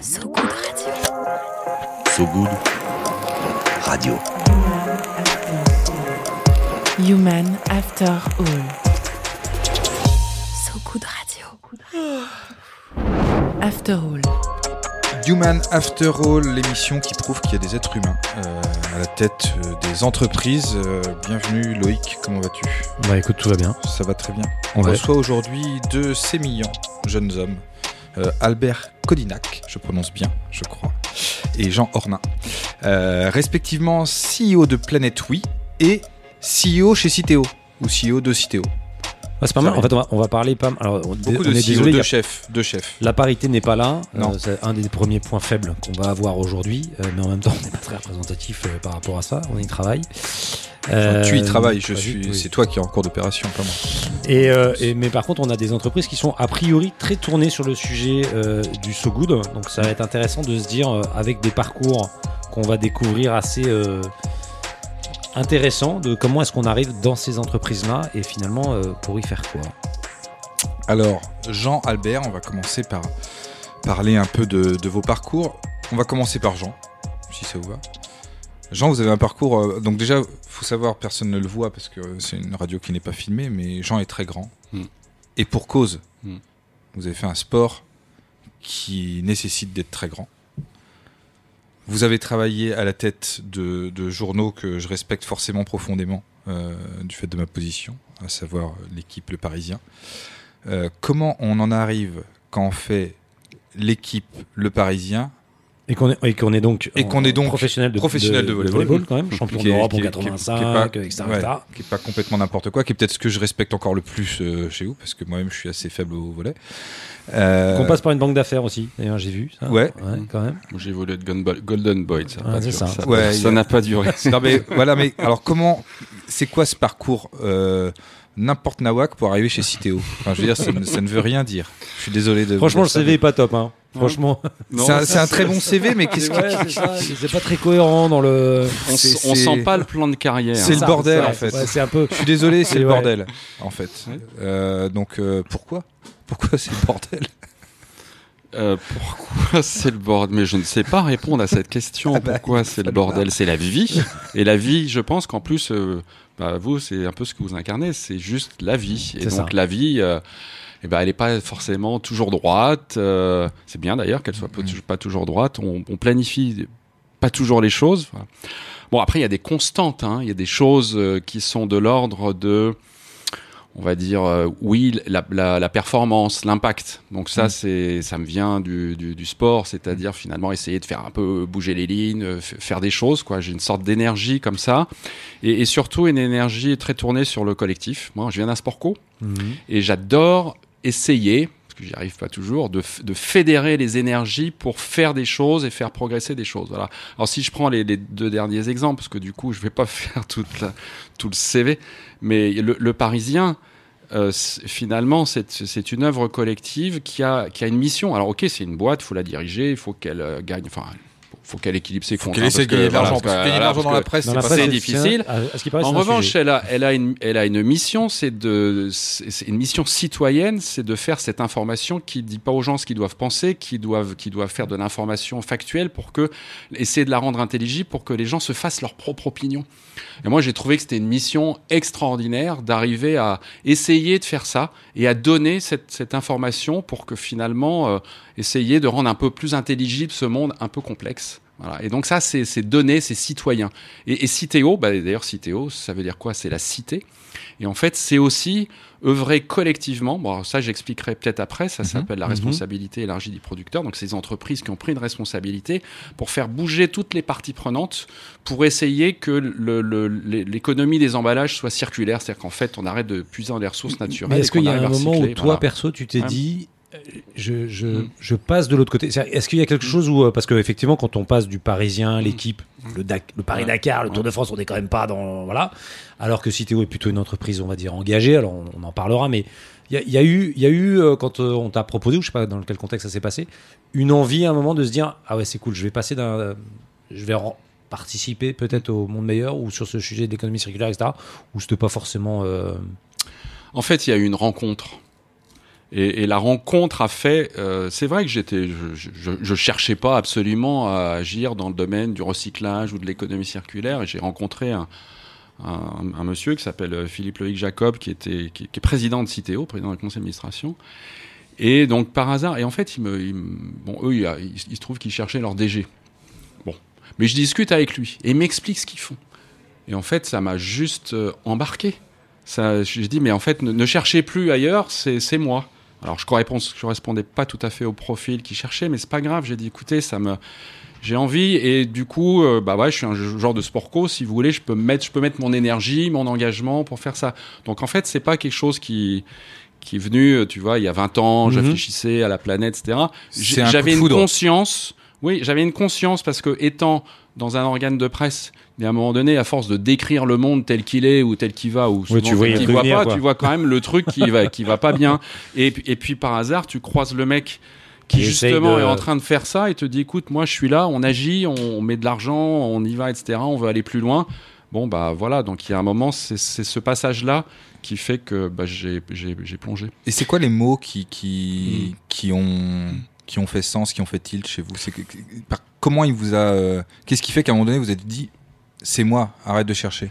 So Good Radio. So Good Radio. Human After All. So Good Radio. After All. Human After All, l'émission qui prouve qu'il y a des êtres humains euh, à la tête euh, des entreprises. Euh, bienvenue Loïc, comment vas-tu? Bah écoute, tout va bien. Ça va très bien. On Ouais. reçoit aujourd'hui deux sémillants jeunes hommes. Euh, Albert Kodinac, je prononce bien, je crois, et Jean Ornin. Euh, respectivement CEO de Planète Oui et CEO chez Citeo, ou CEO de Citeo. Ouais, c'est pas mal. En fait, on va, on va parler pas mal. Alors, on, Beaucoup on de est CEO, désolé, de chefs, de chefs. la parité n'est pas là. Non. Euh, c'est un des premiers points faibles qu'on va avoir aujourd'hui. euh, mais en même temps, on n'est pas très représentatif euh, par rapport à ça. On y travaille. Euh, tu y travailles, je suis. oui. C'est toi qui es en cours d'opération, pas moi. Et, euh, et- mais par contre, on a des entreprises qui sont a priori très tournées sur le sujet euh, du so good. Donc, ça va être intéressant de se dire euh, avec des parcours qu'on va découvrir assez intéressants de comment est-ce qu'on arrive dans ces entreprises-là et finalement euh, pour y faire quoi. Alors, Jean Albert, on va commencer par parler un peu de, de vos parcours. On va commencer par Jean, si ça vous va. Jean, vous avez un parcours. euh, donc déjà, faut savoir, personne ne le voit parce que c'est une radio qui n'est pas filmée, mais Jean est très grand. Mm. Et pour cause, Mm. vous avez fait un sport qui nécessite d'être très grand. Vous avez travaillé à la tête de, journaux que je respecte forcément profondément euh, du fait de ma position, à savoir l'équipe Le Parisien. Euh, comment on en arrive quand on fait l'équipe Le Parisien Et qu'on est, donc, Et qu'on est donc professionnel de, professionnel de volleyball. quand même, champion d'Europe en qui est- qui est- qui est 85, pas- etc. ouais, etc. qui est pas complètement n'importe quoi, qui est peut-être ce que je respecte encore le plus euh, chez vous, parce que moi-même je suis assez faible au volet. Euh, Qu'on passe par une banque d'affaires aussi, d'ailleurs j'ai vu ça. Ouais. quand même. J'ai voulu être Gun- Golden Boy, ça n'a pas c'est duré, ça. ça. Ouais, ça a- pas duré. non mais voilà, mais alors comment, c'est quoi ce parcours euh, n'importe nawak pour arriver chez Citeo Enfin, je veux dire, ça ne, ça ne veut rien dire. Je suis désolé de. Franchement, de le CV est pas top. Hein. Franchement, C'est un, très bon CV, mais qu'est-ce que c'est pas très cohérent dans le. on, sent pas le plan de carrière. C'est le bordel, en fait. ouais, c'est un peu. Je suis désolé, c'est le ouais. bordel, en fait. Ouais. Euh, donc euh, pourquoi? Pourquoi c'est le bordel? Euh, pourquoi c'est le bordel? Mais je ne sais pas répondre à cette question. Ah bah, pourquoi c'est le bordel? C'est la vie. Et la vie, je pense qu'en plus, euh, bah, vous, c'est un peu ce que vous incarnez. C'est juste la vie. Et C'est donc ça. la vie. Eh ben, elle n'est pas forcément toujours droite. euh, c'est bien d'ailleurs qu'elle soit pas, pas toujours droite. On, on planifie pas toujours les choses. Voilà. Bon, après, il y a des constantes. hein. Il y a des choses euh, qui sont de l'ordre de, on va dire, euh, oui, la, la, la performance, l'impact. Donc ça, c'est, ça me vient du, du, du sport, c'est-à-dire finalement essayer de faire un peu bouger les lignes, faire des choses. Quoi. J'ai une sorte d'énergie comme ça, et, et surtout une énergie très tournée sur le collectif. Moi, je viens d'un sport co, Mhm. et j'adore essayer, parce que j'y arrive pas toujours, de, de fédérer les énergies pour faire des choses et faire progresser des choses. Voilà. Alors si je prends les, les deux derniers exemples, parce que du coup je vais pas faire toute la- tout le CV, mais le, le Parisien, euh, finalement c'est c'est une œuvre collective qui a, qui a une mission. Alors ok, c'est une boîte, il faut la diriger, il faut qu'elle euh, gagne, enfin faut qu'elle équilibre ses Faut comptes. qu'elle hein, essaie de gagner l'argent, parce que gagner de l'argent dans la presse, Dans c'est la pas presse, ça. c'est difficile. en revanche, elle a, elle, a une, elle a une mission, c'est de, c'est c'est une mission citoyenne, c'est de faire cette information qui dit pas aux gens ce qu'ils doivent penser, qui doivent, qui doivent faire de l'information factuelle pour que, essayer de la rendre intelligible pour que les gens se fassent leur propre opinion. Et moi, j'ai trouvé que c'était une mission extraordinaire d'arriver à essayer de faire ça et à donner cette, cette information pour que finalement, euh, essayer de rendre un peu plus intelligible ce monde un peu complexe. Voilà. Et donc ça, c'est donné, c'est citoyen. Et, et Citeo, bah, d'ailleurs Citeo, ça veut dire quoi? C'est la cité. Et en fait, c'est aussi œuvrer collectivement. Bon, ça, j'expliquerai peut-être après. Ça Mhm. s'appelle la Mhm. responsabilité élargie du producteur. Donc, ces entreprises qui ont pris une responsabilité pour faire bouger toutes les parties prenantes pour essayer que le- le- l'é- l'économie des emballages soit circulaire. C'est-à-dire qu'en fait, on arrête de puiser dans les ressources naturelles. Est-ce qu'il y a un moment où toi, voilà. perso, tu t'es Ouais. dit, je, je, je passe de l'autre côté Est-ce qu'il y a quelque chose où, euh, parce qu'effectivement, quand on passe du Parisien, l'équipe, le, Paris-Dakar, le Tour de France, on n'est quand même pas dans. Voilà. Alors que Citeo est plutôt une entreprise, on va dire, engagée. Alors, on, on en parlera, mais il y a, il y a eu, y a eu euh, quand euh, on t'a proposé, ou je sais pas dans quel contexte ça s'est passé, une envie à un moment de se dire Ah ouais, c'est cool, je vais passer d'un. Je vais participer peut-être au monde meilleur ou sur ce sujet d'économie circulaire, etc. Ou c'était pas forcément. euh, En fait, il y a eu une rencontre. Et, la rencontre a fait. euh, c'est vrai que j'étais, je, je, cherchais pas absolument à agir dans le domaine du recyclage ou de l'économie circulaire. Et j'ai rencontré un, monsieur qui s'appelle euh, Philippe Loïc Jacob, qui était, qui, est président de Citeo, président du conseil d'administration. Et donc par hasard, et en fait, il me, bon, eux, il, il- se trouve qu'ils cherchaient leur DG. Bon, mais je discute avec lui et il m'explique ce qu'ils font. Et en fait, ça m'a juste euh, embarqué. J'ai dit, mais en fait, ne, cherchez plus ailleurs, c'est moi. Alors, je correspond- je correspondais pas tout à fait au profil qu'il cherchait, mais c'est pas grave. J'ai dit, écoutez, ça me, j'ai envie et du coup, euh, bah ouais, je suis un genre de sport co. Si vous voulez, je peux mettre, je peux mettre mon énergie, mon engagement pour faire ça. Donc, en fait, c'est pas quelque chose qui qui est venu, euh, tu vois, il y a 20 ans, Mhm. je réfléchissais à la planète, etc. Un J'avais une conscience, oui, j'avais une conscience parce que étant dans un organe de presse, et à un moment donné, à force de décrire le monde tel qu'il est ou tel qu'il va, ou souvent tu voyais tel qu'il venir, pas, quoi. tu vois quand même le truc qui va, qui va pas bien. Et, puis- et puis par hasard, tu croises le mec qui justement de- est en train de faire ça et te dit, écoute, moi je suis là, on agit, on met de l'argent, on y va, etc. On veut aller plus loin. Bon bah voilà, donc il y a un moment, c'est c'est ce passage-là qui fait que bah, j'ai j'ai- j'ai plongé. Et c'est quoi les mots qui, qui, qui, ont, qui ont fait sens, qui ont fait tilt chez vous? C'est que- que- par- Comment il vous a. euh, Qu'est-ce qui fait qu'à un moment donné, vous êtes dit c'est moi, arrête de chercher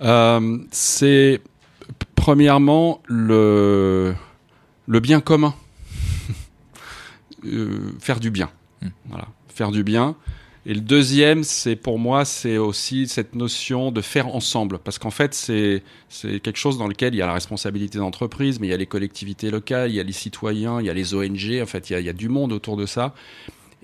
Euh, c'est premièrement le, le bien commun. Euh, faire du bien. Hmm. Voilà, faire du bien. Et le deuxième, c'est pour moi, c'est aussi cette notion de faire ensemble. Parce qu'en fait, c'est c'est quelque chose dans lequel il y a la responsabilité d'entreprise, mais il y a les collectivités locales, il y a les citoyens, il y a les ONG. En fait, il y a, il y a du monde autour de ça.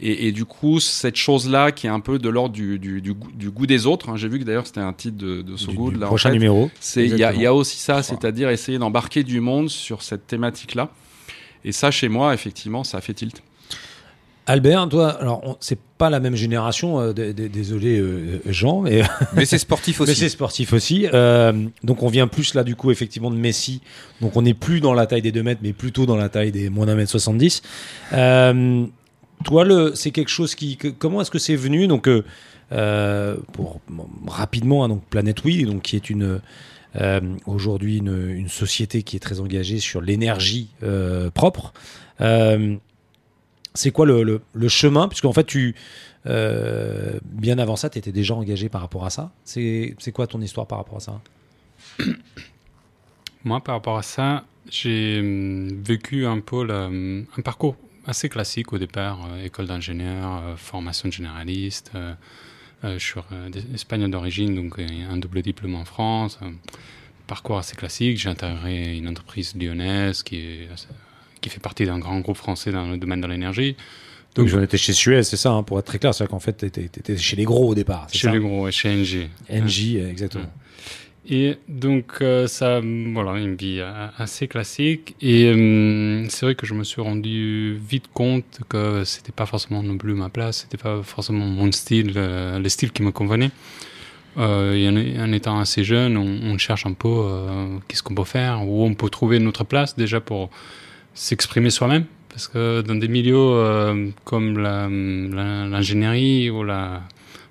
Et, et du coup, cette chose-là qui est un peu de l'ordre du, du, du, goût- du goût des autres. hein, J'ai vu que d'ailleurs c'était un titre de, de So Du- Good. du là, en prochain fait. numéro. Il y, a- y aussi ça, c'est-à-dire essayer d'embarquer du monde sur cette thématique-là. Et ça, chez moi, effectivement, ça a fait tilt. Albert, toi, alors c'est pas la même génération, euh, désolé euh, Jean, mais, Mais c'est sportif mais aussi. c'est sportif aussi. Euh, donc on vient plus là du coup effectivement de Messi. Donc on n'est plus dans la taille des 2 mètres, mais plutôt dans la taille des moins d'un mètre 70. Toi, c'est quelque chose qui, comment est-ce que c'est venu Donc euh, euh, pour rapidement, hein, donc Planète Oui, donc qui est une euh, aujourd'hui une, société qui est très engagée sur l'énergie propre. C'est quoi le, le, le chemin? Puisqu'en fait, tu, bien avant ça, tu étais déjà engagé par rapport à ça. C'est c'est quoi ton histoire par rapport à ça? Moi, par rapport à ça, j'ai hum, vécu un peu le- hum, un parcours assez classique au départ, euh, école d'ingénieur, euh, formation généraliste. euh, je suis espagnol d'origine, donc un double diplôme en France. parcours assez classique. J'ai intégré une entreprise lyonnaise qui, est, qui fait partie d'un grand groupe français dans le domaine de l'énergie. Donc j'en étais chez Suez, c'est ça, hein, pour être très clair. C'est-à-dire qu'en fait, tu étais, chez les gros au départ. Chez ça les gros, ouais, chez NG. Euh, exactement. Et donc, euh, ça, voilà, une vie euh, assez classique. Et hum, c'est vrai que je me suis rendu vite compte que c'était pas forcément non plus ma place, c'était pas forcément mon style, euh, le style qui me convenait. Euh, et en, étant assez jeune, on, cherche un peu euh, qu'est-ce qu'on peut faire, où on peut trouver notre place déjà pour s'exprimer soi-même. Parce que dans des milieux euh, comme l'ingénierie ou,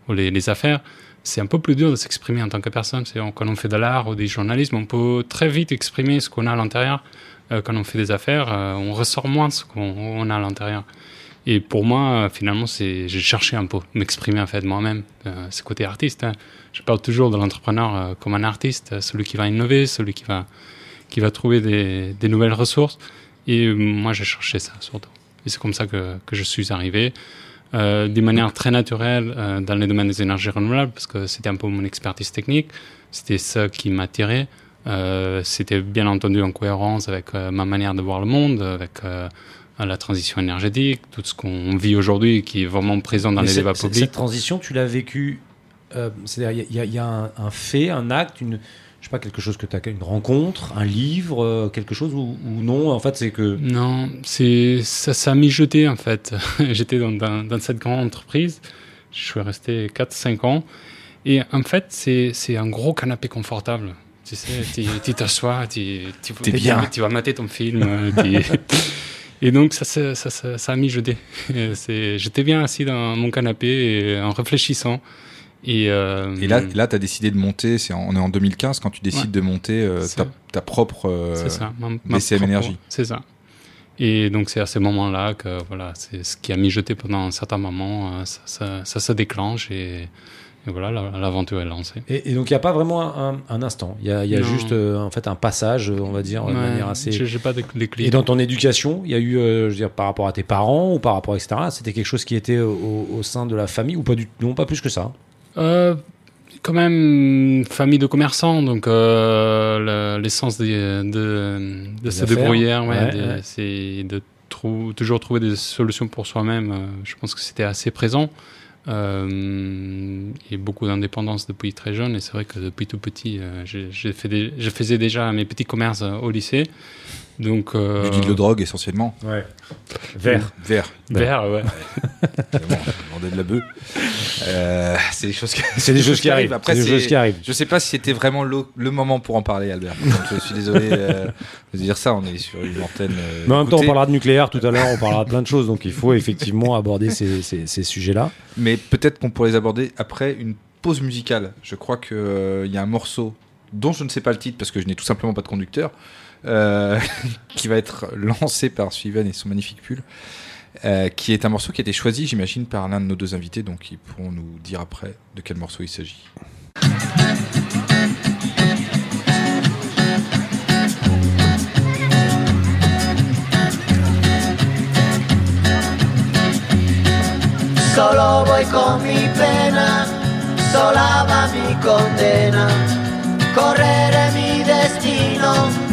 les affaires, c'est un peu plus dur de s'exprimer en tant que personne. C'est quand on fait de l'art ou du journalisme, on peut très vite exprimer ce qu'on a à l'intérieur. Euh, quand on fait des affaires, euh, on ressort moins ce qu'on on a à l'intérieur. Et pour moi, euh, finalement, j'ai cherché un peu m'exprimer en fait moi-même. Euh, c'est côté artiste. hein. Je parle toujours de l'entrepreneur comme un artiste, celui qui va innover, celui qui va qui va trouver des, des nouvelles ressources. Et moi, j'ai cherché ça surtout. Et c'est comme ça que, que je suis arrivé euh, d'une manière très naturelle euh, dans le domaine des énergies renouvelables, parce que c'était un peu mon expertise technique, c'était ça qui m'attirait. Euh, c'était bien entendu en cohérence avec euh, ma manière de voir le monde, avec la transition énergétique, tout ce qu'on vit aujourd'hui qui est vraiment présent dans Mais les débats publics. Cette transition, tu l'as vécue. C'est-à-dire, il y a, il y a un, un fait, un acte, une, je sais pas, quelque chose que tu as, une rencontre, un livre, euh, quelque chose ou, non. En fait, c'est que. Non, c'est ça, ça a mijoté en fait. J'étais dans, dans, dans cette grande entreprise, je suis resté 4-5 ans, et en fait, c'est c'est un gros canapé confortable. Tu sais, tu t'assois, tu, tu, T'es tu- bien. tu vas mater ton film. euh, tu- Et donc, ça, ça, ça, ça, ça a mijoté. Euh, c'est- J'étais bien assis dans mon canapé et en réfléchissant. Et, euh, Et là, là tu as décidé de monter, c'est en- on est en 2015 quand tu décides Ouais. de monter euh, ta, ta propre. euh, ça, ma, ma BCM propre- Énergie. C'est ça. Et donc c'est à ces moments-là que voilà, c'est ce qui a mijoté pendant un certain moment, euh, ça, ça, ça se déclenche et, et voilà, la- l'aventure est lancée. Et, et donc, il n'y a pas vraiment un, un instant. Il y a, y juste euh, en fait un passage, on va dire, de Ouais, manière assez. j'ai pas de, clés. Et dans ton éducation, il y a eu, euh, je veux dire, par rapport à tes parents ou par rapport, etc. C'était quelque chose qui était au, au sein de la famille ou pas du non, pas plus que ça? Euh, quand même, famille de commerçants, donc euh, l'essence de, de, de se débrouiller, ouais, c'est de trou- toujours trouver des solutions pour soi-même. euh, je pense que c'était assez présent. Euh, et beaucoup d'indépendance depuis très jeune. Et c'est vrai que depuis tout petit, euh, des- je faisais déjà mes petits commerces euh, au lycée. Donc, euh, Du deal de drogue essentiellement. Ouais. Vert. Vert. Vert, ouais. Évidemment, on vendait de la bœuf. Euh, c'est des choses, que- C'est des choses qui arrivent. Après, c'est des choses qui arrivent. Je sais pas si c'était vraiment le, le moment pour en parler, Albert. Donc, je suis désolé euh, de dire ça. On est sur une antenne. euh, Mais en même temps, on parlera de nucléaire tout à l'heure, on parlera de plein de choses, donc il faut effectivement aborder ces, ces- ces sujets-là. Mais peut-être qu'on pourrait les aborder après une pause musicale. Je crois qu'il y a un morceau dont je ne sais pas le titre parce que je n'ai tout simplement pas de conducteur, euh, qui va être lancé par Steven et son magnifique pull, euh, qui est un morceau qui a été choisi, j'imagine, par l'un de nos deux invités, donc ils pourront nous dire après de quel morceau il s'agit. Solo voy con mi pena, sola va mi condena. Correré mi destino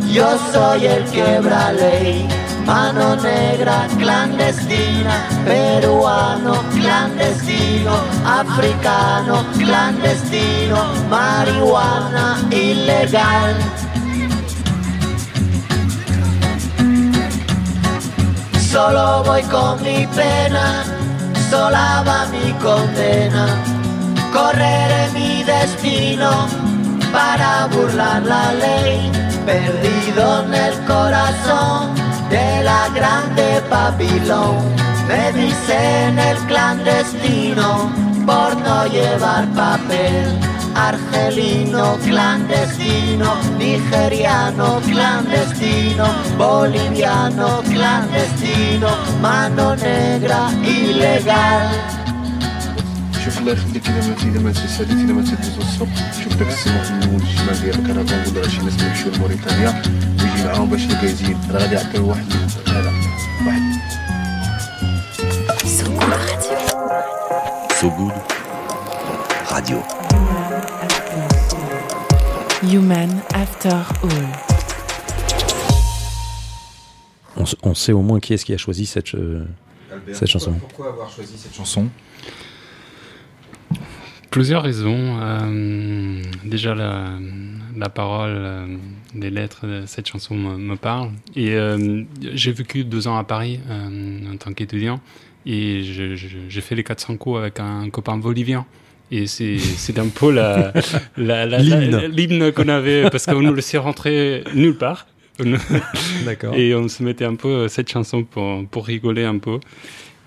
yo soy el quebra ley. Mano negra clandestina, peruano clandestino, africano clandestino, marihuana ilegal. Solo voy con mi pena, sola va mi condena. Correré mi destino para burlar la ley, perdido en el corazón de la grande Babilón. Me dicen el clandestino por no llevar papel. Argelino clandestino, nigeriano clandestino, boliviano clandestino, mano negra ilegal. On, sait au moins qui est-ce qui a choisi cette, euh, chanson. Pourquoi avoir choisi cette chanson? Plusieurs raisons. Euh, déjà, la, la parole, euh, les lettres de cette chanson me, me parlent. Et euh, j'ai vécu deux ans à Paris euh, en tant qu'étudiant. Et j'ai fait les 400 coups avec un copain bolivien. Et c'est c'est un peu la- la- la- L'hymne. qu'on avait, parce qu'on nous laissait rentrer nulle part. D'accord. Et on se mettait un peu euh, cette chanson pour, pour rigoler un peu.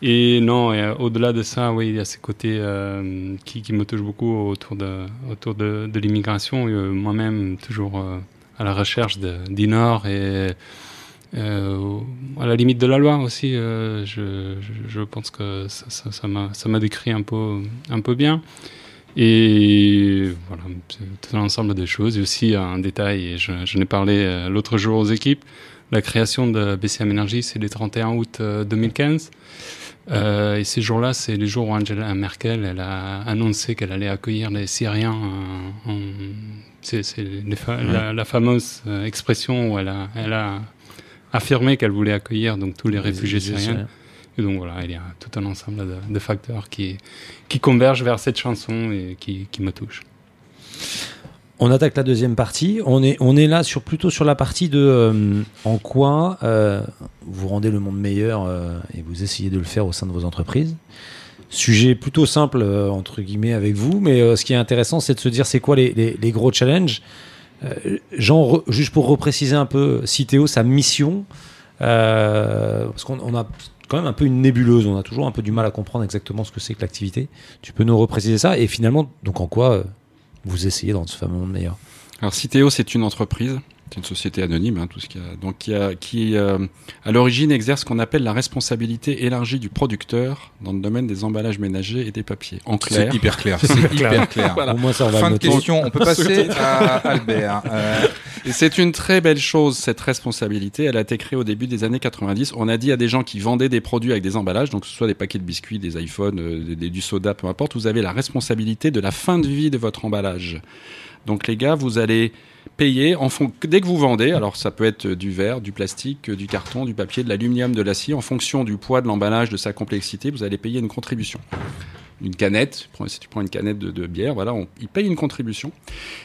Et non, euh, au-delà de ça, oui, il y a ce côté euh, qui, qui me touche beaucoup autour de, autour de, de l'immigration. Euh, Moi-même, toujours à la recherche de- du Nord et à la limite de la loi aussi. je, je, pense que ça ça- ça m'a ça m'a décrit un peu, un peu bien. Et voilà, tout un ensemble de choses. Et aussi un détail, je, je n'ai parlé l'autre jour aux équipes, la création de BCM Energy, c'est le 31 août euh, 2015. Euh, et ces jours-là, c'est les jours où Angela Merkel elle a annoncé qu'elle allait accueillir les Syriens. en- en- c'est la, la fameuse euh, expression où elle a, elle a affirmé qu'elle voulait accueillir donc tous les réfugiés syriens. Et donc voilà, il y a tout un ensemble de, de facteurs qui, qui convergent vers cette chanson et qui, qui me touchent. On attaque la deuxième partie. On est, on est là sur, plutôt sur la partie de euh, en quoi euh, vous rendez le monde meilleur euh, et vous essayez de le faire au sein de vos entreprises. Sujet plutôt simple, euh, entre guillemets, avec vous, mais euh, ce qui est intéressant, c'est de se dire c'est quoi les, les- les gros challenges. Euh, Jean, re- juste pour repréciser un peu, Citeo, sa mission, euh, parce qu'on on a quand même un peu une nébuleuse, on a toujours un peu du mal à comprendre exactement ce que c'est que l'activité. Tu peux nous repréciser ça et finalement, donc en quoi euh, vous essayez dans ce fameux monde meilleur. Alors Citeo, c'est une entreprise, c'est une société anonyme, hein, tout ce qu'il y a, donc qui, a, qui euh, à l'origine exerce ce qu'on appelle la responsabilité élargie du producteur dans le domaine des emballages ménagers et des papiers. En clair, C'est hyper clair. C'est hyper clair. Au moins ça, va Fin de question. On peut passer à Albert. Euh, Et c'est une très belle chose, cette responsabilité. Elle a été créée au début des années 90. On a dit à des gens qui vendaient des produits avec des emballages, donc que ce soit des paquets de biscuits, des iPhones, euh, des- des- du soda, peu importe, vous avez la responsabilité de la fin de vie de votre emballage. Donc les gars, vous allez payer en fon- dès que vous vendez. Alors ça peut être du verre, du plastique, du carton, du papier, de l'aluminium, de l'acier. En fonction du poids de l'emballage, de sa complexité, vous allez payer une contribution. Une canette, si tu prends une canette de, de bière, voilà, on, ils payent une contribution.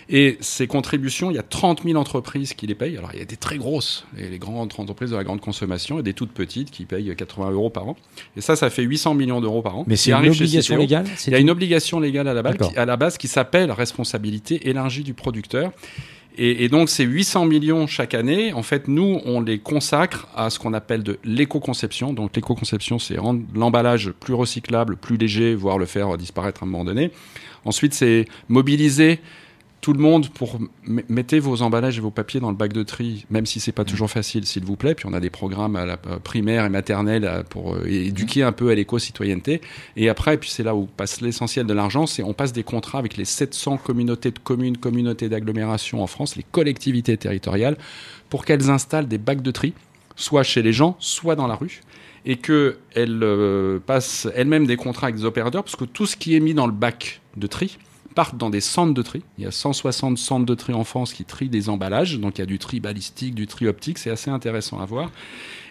Et ces contributions, il y a 30 000 entreprises qui les payent. Alors, il y a des très grosses, les, les grandes entreprises de la grande consommation, et des toutes petites qui payent 80 euros par an. Et ça, ça fait 800 millions d'euros par an. Mais c'est une obligation légale Il y a une obligation légale à la base, qui, à la base qui s'appelle responsabilité élargie du producteur. Et, donc, ces 800 millions chaque année, en fait, nous, on les consacre à ce qu'on appelle de l'éco-conception. Donc, l'éco-conception, c'est rendre l'emballage plus recyclable, plus léger, voire le faire disparaître à un moment donné. Ensuite, c'est mobiliser tout le monde pour mettez vos emballages et vos papiers dans le bac de tri, même si c'est pas toujours facile, s'il vous plaît. Puis on a des programmes à la euh, primaire et maternelle euh, pour euh, éduquer un peu à l'éco-citoyenneté. Et après, et puis c'est là où passe l'essentiel de l'argent, c'est on passe des contrats avec les 700 communautés de communes, communautés d'agglomération en France, les collectivités territoriales, pour qu'elles installent des bacs de tri, soit chez les gens, soit dans la rue et qu'elles euh, passent elles-mêmes des contrats avec des opérateurs, parce que tout ce qui est mis dans le bac de tri part dans des centres de tri. Il y a 160 centres de tri en France qui trient des emballages, donc il y a du tri balistique, du tri optique, c'est assez intéressant à voir.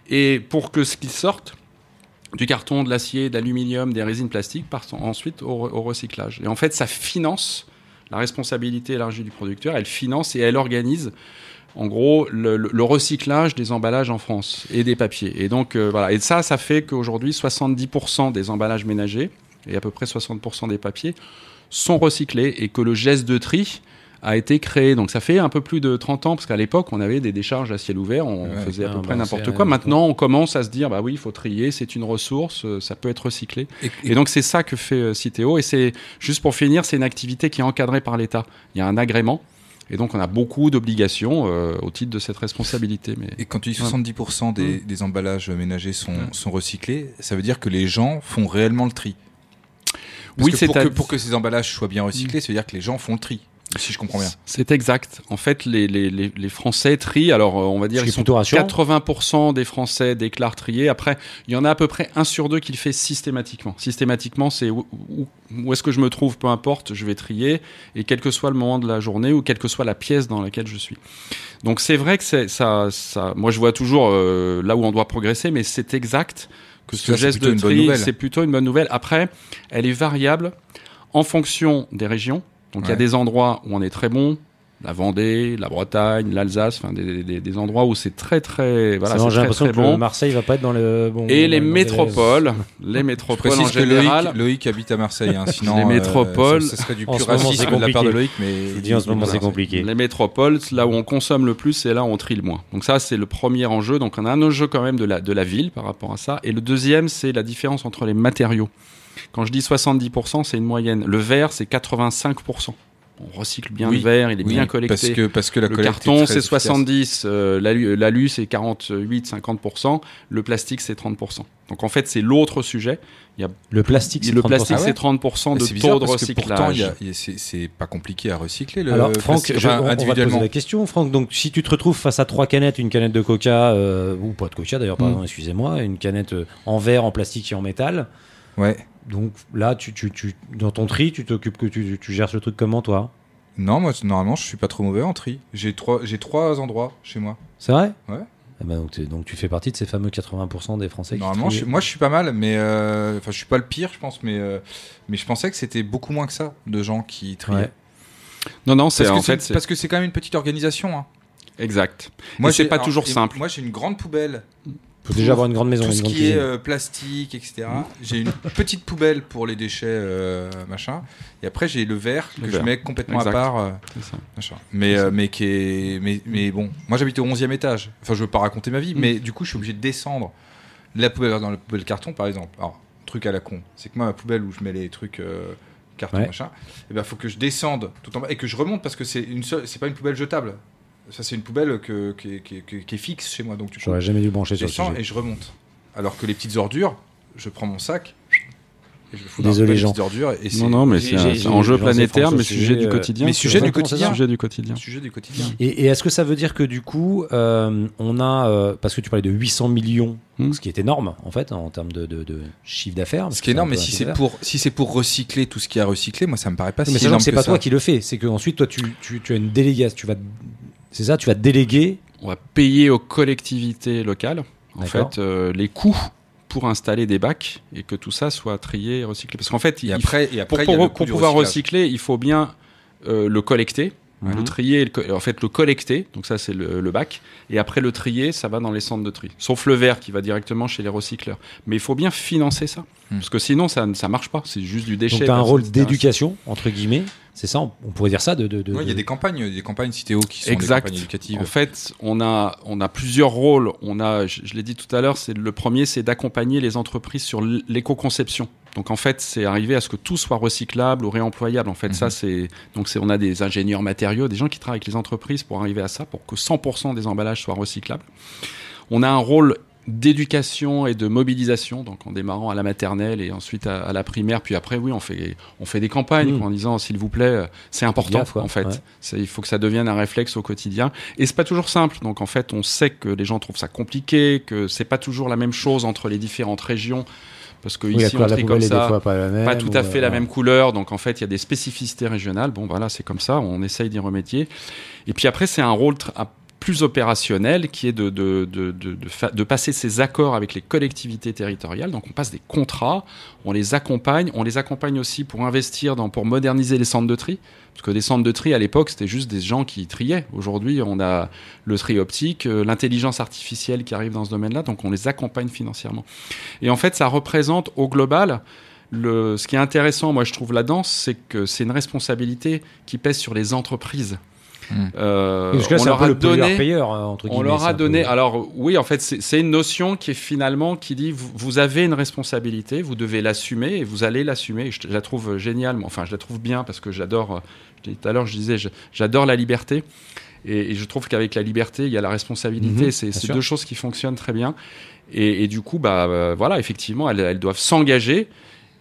Et pour que ce qui sorte, du carton, de l'acier, de l'aluminium, des résines plastiques, partent ensuite au, re- au recyclage. Et en fait, ça finance la responsabilité élargie du producteur, elle finance et elle organise en gros le recyclage des emballages en France et des papiers. Et donc euh, voilà, et ça, ça fait qu'aujourd'hui 70% des emballages ménagers et à peu près 60% des papiers sont recyclés et que le geste de tri a été créé. Donc ça fait un peu plus de 30 ans, parce qu'à l'époque, on avait des décharges à ciel ouvert, on Ouais. faisait à Ah, peu bah, près n'importe quoi. Maintenant, on commence à se dire, bah oui, il faut trier, c'est une ressource, euh, ça peut être recyclé. et- Et donc c'est ça que fait euh, Citeo. Et c'est juste pour finir, c'est une activité qui est encadrée par l'État. Il y a un agrément. Et donc on a beaucoup d'obligations euh, au titre de cette responsabilité. Mais Et quand tu dis 70% des, des emballages ménagers sont, sont recyclés, ça veut dire que les gens font réellement le tri. Parce Oui, que c'est pour, à- que, pour que ces emballages soient bien recyclés, ça veut dire que les gens font le tri. Si je comprends bien. C'est exact. En fait, les, les, les, les Français trient. Alors, euh, on va dire, ils sont plutôt rassurant. 80% des Français déclarent trier. Après, il y en a à peu près un sur deux qui le fait systématiquement. Systématiquement, c'est où, où, où est-ce que je me trouve, peu importe, je vais trier, et quel que soit le moment de la journée ou quelle que soit la pièce dans laquelle je suis. Donc, c'est vrai que c'est ça, ça. Moi, je vois toujours euh, là où on doit progresser, mais c'est exact que ce geste de tri, c'est plutôt une bonne nouvelle. Après, elle est variable en fonction des régions. Donc il y a des endroits où on est très bon, la Vendée, la Bretagne, l'Alsace, enfin des, des, des endroits où c'est très très voilà, c'est j'ai très, l'impression très que bon. Marseille va pas être dans le bon. Et les métropoles, les métropoles en général. Loïc, Loïc habite à Marseille. Hein, sinon, Les euh, métropoles- ça, ça serait du pur racisme c'est de la part de compliqué. Loïc. Mais Je dis en ce moment, c'est compliqué. Les métropoles, là où on consomme le plus, c'est là où on trie le moins. Donc ça, c'est le premier enjeu. Donc on a un enjeu quand même de la, de la ville par rapport à ça. Et le deuxième, c'est la différence entre les matériaux. Quand je dis 70%, c'est une moyenne. Le verre, c'est 85%. On recycle bien Oui. le verre, il est Oui, bien collecté. Parce que, parce que la le carton, c'est efficace. 70, euh, l'alu, c'est 48, 50%, le plastique, c'est 30%. Donc en fait, c'est l'autre sujet. Le plastique, c'est le 30%. plastique, Ah ouais c'est 30% de taux de parce que pourtant, il recyclage. y a- il y a- c'est- c'est pas compliqué à recycler le Alors, Franck, je- on, on va te poser la question, Franck. Donc, si tu te retrouves face à trois canettes, une canette de Coca, euh, ou pas de Coca d'ailleurs, Mm. pardon, excusez-moi, une canette euh, en verre, en plastique et en métal. Ouais. Donc là, tu, tu, tu, dans ton tri, tu t'occupes que tu, tu gères ce truc comment, toi? Non, moi, normalement, je suis pas trop mauvais en tri. J'ai trois, j'ai trois endroits chez moi. C'est vrai? Ouais. Eh ben, donc, tu fais partie de ces fameux 80% des Français qui Normalement, trient. je- moi, je suis pas mal, mais euh, enfin, je suis pas le pire, je pense, mais euh, mais je pensais que c'était beaucoup moins que ça de gens qui triaient. Ouais. Non, non, c'est Parce, en que c'est- fait, c'est parce que c'est quand même une petite organisation. hein. exact. Moi, Et c'est pas alors, toujours simple. Moi, j'ai une grande poubelle. Faut déjà avoir une grande maison, Tout une ce grande qui est euh, plastique, etc. J'ai une petite poubelle pour les déchets, euh, machin. Et après, j'ai le verre Le que verre. je mets complètement Exact. à part. euh, C'est ça. machin. Mais, euh, mais qui est, mais, mais bon, moi j'habite au 11e étage. Enfin, je veux pas raconter ma vie, Mm. mais du coup, je suis obligé de descendre la poubelle dans la poubelle carton, par exemple. Alors, truc à la con, c'est que moi, ma poubelle où je mets les trucs euh, carton, Ouais. machin, et ben, faut que je descende tout en bas et que je remonte parce que c'est une seule, c'est pas une poubelle jetable. Ça, c'est une poubelle que, qui, est- qui est- qui est- qui est fixe chez moi. Donc, coup, J'aurais jamais dû brancher je sur le sujet. et je remonte. Alors que les petites ordures, je prends mon sac et je fous Désolé, petites ordures. Et c'est Non, non, mais c'est un, enjeu planétaire, Franck mais sujet du quotidien. mais sujet du quotidien. Sujet du quotidien. le sujet du quotidien. Et, et est-ce que ça veut dire que du coup, euh, on a, euh, parce que tu parlais de 800 millions, Hmm. ce qui est énorme en fait en termes de, de- de chiffre d'affaires. Ce qui est énorme, mais si c'est pour si c'est pour recycler tout ce qui a recyclé, moi ça me paraît pas si mais que c'est pas ça. toi qui le fais, c'est que ensuite toi tu, tu, tu as une délégation, tu vas, c'est ça, tu vas déléguer. On va payer aux collectivités locales, en fait, euh, les coûts pour installer des bacs et que tout ça soit trié et recyclé. Parce qu'en fait, Et il après, et pour, après pouvoir recycler, il faut bien euh, le collecter, Mhm. le trier, le co- en fait le collecter, donc ça c'est le, le bac, et après le trier, ça va dans les centres de tri. Sauf le verre qui va directement chez les recycleurs. Mais il faut bien financer ça, Mhm. parce que sinon ça ça marche pas, c'est juste du déchet. Donc tu as un rôle d'éducation entre guillemets, c'est ça, on, on pourrait dire ça de. de, de- Ouais, il y a de- des campagnes, des campagnes Citéo qui sont Exact. des campagnes éducatives. En fait, on a, on a plusieurs rôles. On a, je, je l'ai dit tout à l'heure, c'est le premier, c'est d'accompagner les entreprises sur l'éco-conception. Donc en fait, c'est arriver à ce que tout soit recyclable ou réemployable. En fait, Mhm. ça c'est donc c'est on a des ingénieurs matériaux, des gens qui travaillent avec les entreprises pour arriver à ça, pour que 100% des emballages soient recyclables. On a un rôle d'éducation et de mobilisation, donc en démarrant à la maternelle et ensuite à, à la primaire, puis après oui, on fait on fait des campagnes Mhm. en disant s'il vous plaît, euh, c'est important Gaffe, en fait. Ouais. Il faut que ça devienne un réflexe au quotidien. Et c'est pas toujours simple. Donc en fait, on sait que les gens trouvent ça compliqué, que c'est pas toujours la même chose entre les différentes régions. Parce que Oui, ici, on trie comme ça, fois pas la même. pas tout à fait euh, la même couleur. Donc en fait, il y a des spécificités régionales. Bon, voilà, c'est comme ça. On essaye d'y remédier. Et puis après, c'est un rôle plus opérationnel qui est de, de, de, de, passer ces accords avec les collectivités territoriales. Donc on passe des contrats, on les accompagne, on les accompagne aussi pour investir dans, pour moderniser les centres de tri. Parce que des centres de tri à l'époque, c'était juste des gens qui triaient. Aujourd'hui, on a le tri optique, euh, l'intelligence artificielle qui arrive dans ce domaine-là, donc on les accompagne financièrement. Et en fait, ça représente au global le, ce qui est intéressant, moi je trouve là-dedans, c'est que c'est une responsabilité qui pèse sur les entreprises. Euh, Parce que là, on leur a donné, pollueur-payeur, hein, entre on leur a peu- donné. Alors oui, en fait, c'est une notion qui est finalement qui dit vous, vous avez une responsabilité, vous devez l'assumer et vous allez l'assumer. Je, je la trouve géniale. mais Enfin, je la trouve bien parce que j'adore. euh, Tout à l'heure, je disais, j'adore la liberté. Et, et je trouve qu'avec la liberté, il y a la responsabilité. Mhm, c'est deux choses qui fonctionnent très bien. Et, et du coup, bah euh, voilà, effectivement, elles, elles doivent s'engager.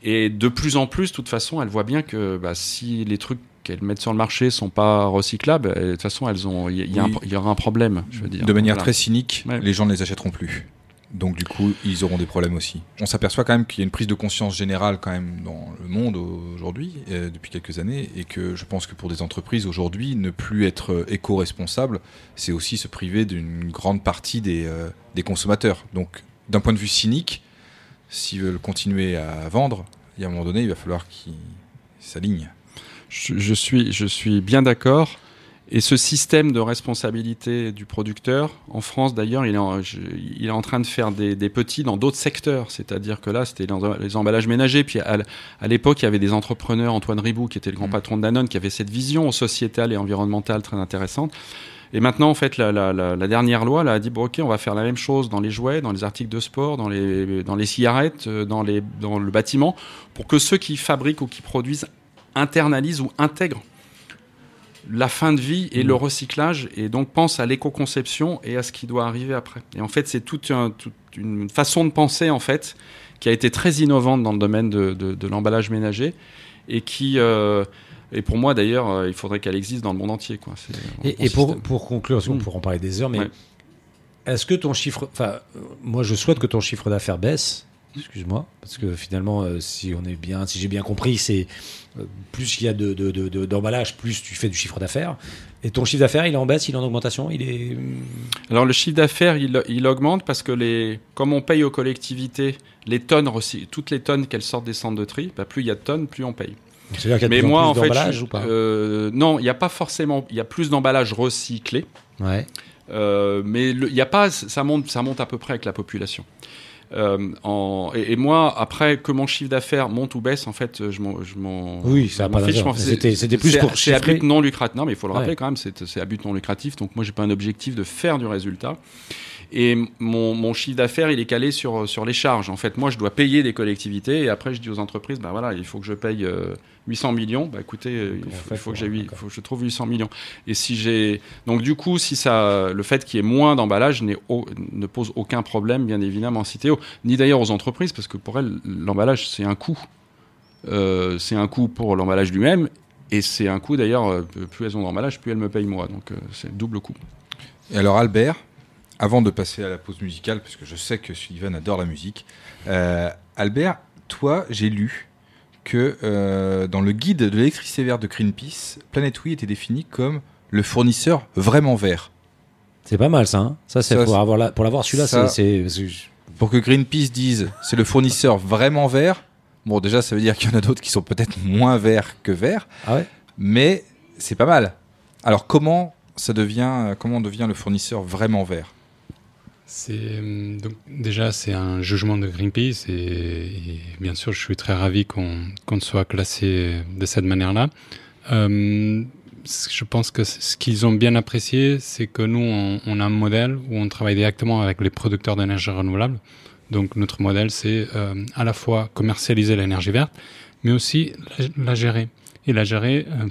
Et de plus en plus, de toute façon, elles voient bien que bah, si les trucs qu'elles mettent sur le marché sont pas recyclables, de toute façon, elles ont, il y, Oui. aura un problème, je veux dire. De manière Voilà. très cynique, Ouais. les gens ne les achèteront plus. Donc du coup, ils auront des problèmes aussi. On s'aperçoit quand même qu'il y a une prise de conscience générale quand même dans le monde aujourd'hui, euh, depuis quelques années, et que je pense que pour des entreprises aujourd'hui, ne plus être éco-responsable, c'est aussi se priver d'une grande partie des, euh, des consommateurs. Donc d'un point de vue cynique, s'ils veulent continuer à vendre, il y a un moment donné, il va falloir qu'ils s'alignent. Je, je suis, je suis bien d'accord. Et ce système de responsabilité du producteur, en France d'ailleurs, il, est en- je- il est en train de faire des, des petits dans d'autres secteurs. C'est-à-dire que là, c'était dans les emballages ménagers. Puis à, l'époque, il y avait des entrepreneurs, Antoine Ribou, qui était le grand Mm. patron de Danone, qui avait cette vision sociétale et environnementale très intéressante. Et maintenant, en fait, la, la- la- la dernière loi là, a dit bon, ok, on va faire la même chose dans les jouets, dans les articles de sport, dans les, dans les cigarettes, euh, dans, les, dans le bâtiment, pour que ceux qui fabriquent ou qui produisent internalisent ou intègrent la fin de vie et le recyclage, et donc pense à l'éco-conception et à ce qui doit arriver après. Et en fait, c'est toute, un- toute une façon de penser, en fait, qui a été très innovante dans le domaine de, de- de l'emballage ménager, et qui... euh, et pour moi, d'ailleurs, euh, il faudrait qu'elle existe dans le monde entier. Quoi. Et, pour, pour conclure, parce qu'on Mm. pourra en parler des heures, mais Ouais. est-ce que ton chiffre. Enfin, euh, moi, je souhaite que ton chiffre d'affaires baisse. Excuse-moi, parce que finalement, euh, si on est bien, si j'ai bien compris, c'est euh, plus il y a de, de- de- de- d'emballage, plus tu fais du chiffre d'affaires. Et ton chiffre d'affaires, il est en baisse, il est en augmentation, il est. Alors le chiffre d'affaires, il, il augmente parce que les, comme on paye aux collectivités les tonnes, toutes les tonnes qu'elles sortent des centres de tri, bah, plus il y a de tonnes, plus on paye. C'est-à-dire qu'il y a de Mais moi, en en plus fait, je- ou pas euh, non, il n'y a pas forcément, il y a plus d'emballage recyclé, Ouais. mais il y a pas, ça monte, ça monte à peu près avec la population. Euh, en, et, et moi, après que mon chiffre d'affaires monte ou baisse, en fait, je m'en, je m'en, Oui, ça pas c'était- plus pour C'est à but non lucratif. Non, mais il faut le rappeler Ouais. quand même, c'est, c'est à but non lucratif. Donc moi, j'ai pas un objectif de faire du résultat. Et mon, mon chiffre d'affaires, il est calé sur, sur les charges. En fait, moi, je dois payer des collectivités et après, je dis aux entreprises, bah voilà, il faut que je paye euh, 800 millions. Bah écoutez, euh, il faut, fait il faut que faut que je trouve 800 millions. Et si j'ai, donc du coup, si ça, le fait qu'il y ait moins d'emballage n'est au- ne pose aucun problème, bien évidemment, en Citéo, ni d'ailleurs aux entreprises, parce que pour elles, l'emballage, c'est un coût. Euh, c'est un coût pour l'emballage lui-même. Et c'est un coût d'ailleurs, euh, plus elles ont d'emballage, plus elles me payent moi. Donc euh, c'est double coût. Et alors Albert, avant de passer à la pause musicale, parce que je sais que Sullivan adore la musique, euh, Albert, toi, j'ai lu que euh, dans le guide de l'électricité verte de Greenpeace, Planet était défini comme le fournisseur vraiment vert. C'est pas mal ça. hein ça, c'est pour avoir la- pour l'avoir celui-là, c'est- Pour que Greenpeace dise c'est le fournisseur vraiment vert, bon déjà ça veut dire qu'il y en a d'autres qui sont peut-être moins verts que verts, Ah ouais? mais c'est pas mal. Alors comment ça devient, comment on devient le fournisseur vraiment vert? C'est euh, donc déjà c'est un jugement de Greenpeace et, et bien sûr je suis très ravi qu'on qu'on soit classé de cette manière-là. Euh, je pense que ce qu'ils ont bien apprécié, c'est que nous on, on a un modèle où on travaille directement avec les producteurs d'énergie renouvelable. Donc notre modèle c'est euh, à la fois commercialiser l'énergie verte, mais aussi la, la gérer et la gérer. euh,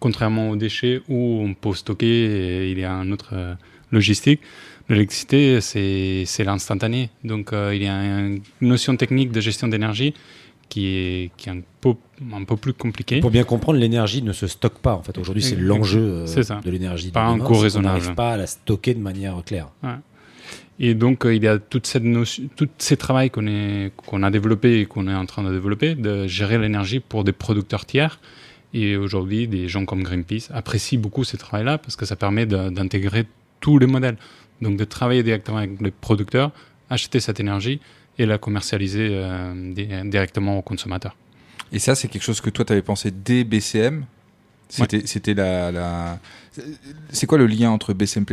contrairement aux déchets où on peut stocker et il y a un autre euh, logistique. L'électricité, c'est l'instantané. Donc, euh, il y a une notion technique de gestion d'énergie qui est, qui est un, peu, un peu plus compliquée. Pour bien comprendre, l'énergie ne se stocke pas. En fait, aujourd'hui, c'est l'enjeu euh, de l'énergie. Pas un coût raisonnable. n'arrive pas à la stocker de manière claire. Et donc, euh, il y a toute cette notion, tous ces travaux qu'on qu'on a développés et qu'on est en train de développer, de gérer l'énergie pour des producteurs tiers. Et aujourd'hui, des gens comme Greenpeace apprécient beaucoup ce travail-là parce que ça permet d'intégrer tous les modèles. Donc, de travailler directement avec les producteurs, acheter cette énergie et la commercialiser euh, di- directement aux consommateurs. Et ça, c'est quelque chose que toi, tu avais pensé dès BCM C'était c'était la, la... C'est quoi le lien entre BCM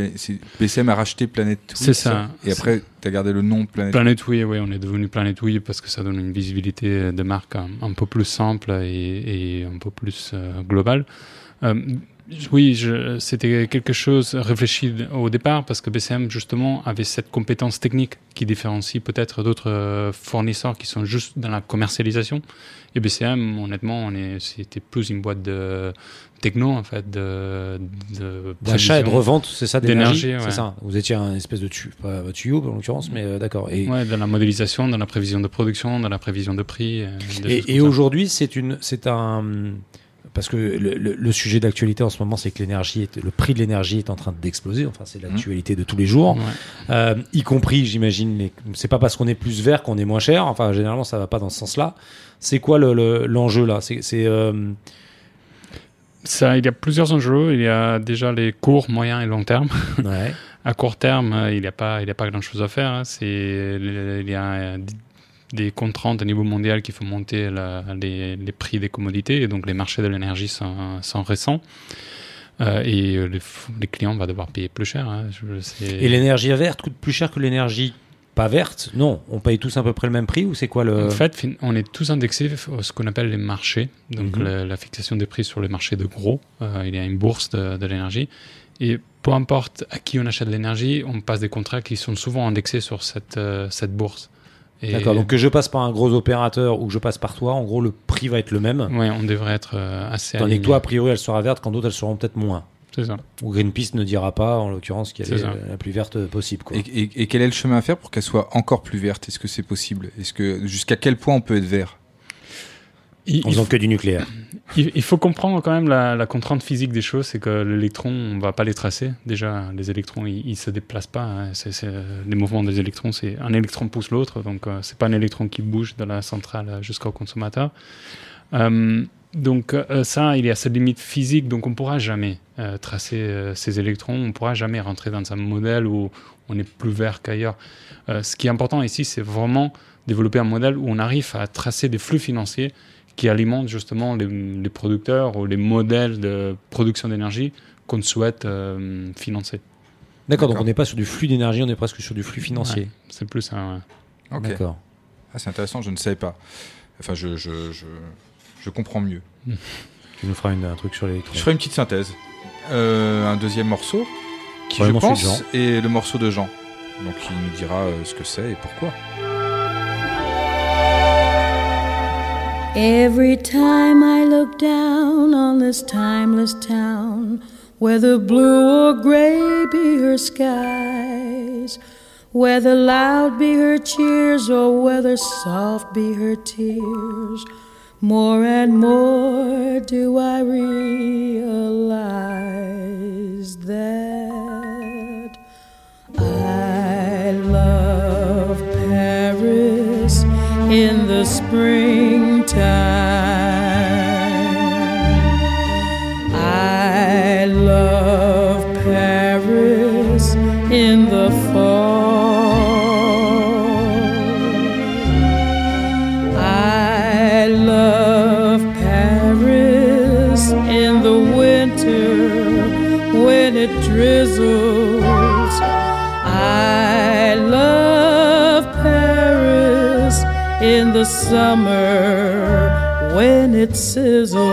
BCM a racheté Planète Oui, C'est ça. Et après, tu as gardé le nom Planète Planète Oui, oui, on est devenu Planète Oui parce que ça donne une visibilité de marque un, un peu plus simple et, et un peu plus euh, globale. Euh, oui, c'était quelque chose réfléchi au départ parce que BCM justement avait cette compétence technique qui différencie peut-être d'autres euh, fournisseurs qui sont juste dans la commercialisation. Et BCM, honnêtement, on est, c'était plus une boîte de techno en fait, de, de D'achat et de revente, c'est ça, d'énergie D'énergie, ouais. C'est ça. Vous étiez un espèce de tu- pas tuyau, en l'occurrence, mais euh, d'accord. Et, Ouais, dans la modélisation, dans la prévision de production, dans la prévision de prix. euh, et, et aujourd'hui, c'est une, c'est un, parce que le, le- le sujet d'actualité en ce moment, c'est que l'énergie, le prix de l'énergie est en train d'exploser. Enfin, c'est l'actualité de tous les jours, Ouais. Euh, y compris, j'imagine. les- C'est pas parce qu'on est plus vert qu'on est moins cher. Enfin, généralement, ça va pas dans ce sens-là. C'est quoi le- le- l'enjeu là? C'est, euh, Ça, il y a plusieurs enjeux. Il y a déjà les courts, moyens et long terme. ouais. À court terme, il n'y a pas, il y a pas grand-chose à faire. hein. C'est, il y a des contraintes au niveau mondial qui font monter la- les, les prix des commodités et donc les marchés de l'énergie sont, sont récents. Euh, et euh, les, clients vont devoir payer plus cher. hein. Je- Et l'énergie verte coûte plus cher que l'énergie pas verte? Non, on paye tous à peu près le même prix ou c'est quoi le En fait, on est tous indexés à ce qu'on appelle les marchés, donc Mhm. la, la fixation des prix sur les marchés de gros. Euh, il y a une bourse de, de l'énergie. Et peu importe à qui on achète de l'énergie, on passe des contrats qui sont souvent indexés sur cette, euh, cette bourse. Et- D'accord, donc que je passe par un gros opérateur ou que je passe par toi, en gros, le prix va être le même. Ouais, on devrait être euh, assez Tandis que toi, a priori, elle sera verte, quand d'autres, elles seront peut-être moins. C'est ça. Ou Greenpeace ne dira pas, en l'occurrence, qu'elle C'est est ça. la plus verte possible. Quoi. Et, et- et quel est le chemin à faire pour qu'elle soit encore plus verte? Est-ce que c'est possible? Est-ce que jusqu'à quel point on peut être vert? Il, En il que du nucléaire. Il, il faut comprendre quand même la, la contrainte physique des choses, c'est que l'électron, on va pas les tracer. Déjà, les électrons, ils, ils se déplacent pas. hein. Les mouvements des électrons, c'est un électron pousse l'autre, donc euh, c'est pas un électron qui bouge de la centrale jusqu'au consommateur. Euh, donc euh, ça, il y a cette limite physique, donc on pourra jamais euh, tracer euh, ces électrons, on pourra jamais rentrer dans un modèle où on est plus vert qu'ailleurs. Ce qui est important ici, c'est vraiment développer un modèle où on arrive à tracer des flux financiers qui alimentent justement les, les producteurs ou les modèles de production d'énergie qu'on souhaite euh, financer. D'accord, donc on n'est pas sur du flux d'énergie, on est presque sur du flux financier. Ouais, c'est plus un. Ok. D'accord. Ah, c'est intéressant, je ne savais pas. Enfin, je, je, je, je comprends mieux. Tu nous feras une- un truc sur l'électron. Je ferai une petite synthèse. Euh, un deuxième morceau, qui je pense est le morceau de Jean. Donc il nous dira euh, ce que c'est et pourquoi. Every time I look down on this timeless town, whether blue or gray be her skies, whether loud be her cheers or whether soft be her tears, more and more do I realize that in the springtime. I love summer when it sizzles.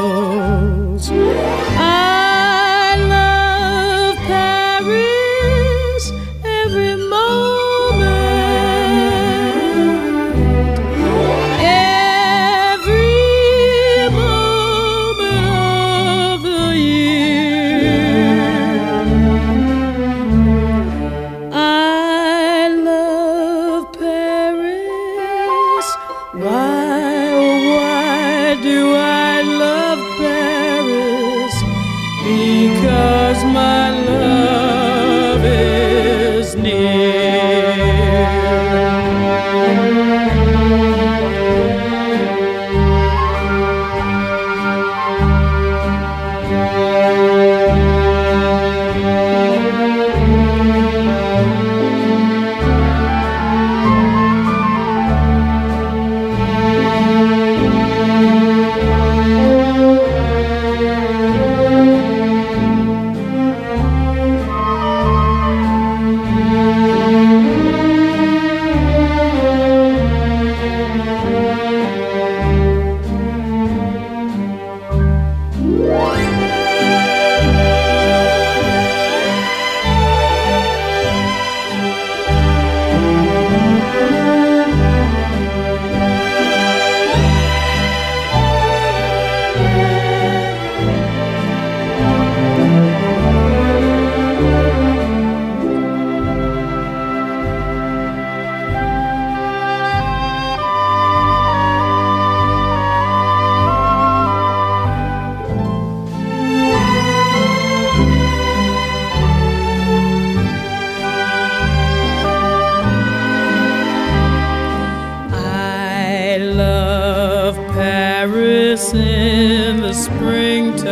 Springtime.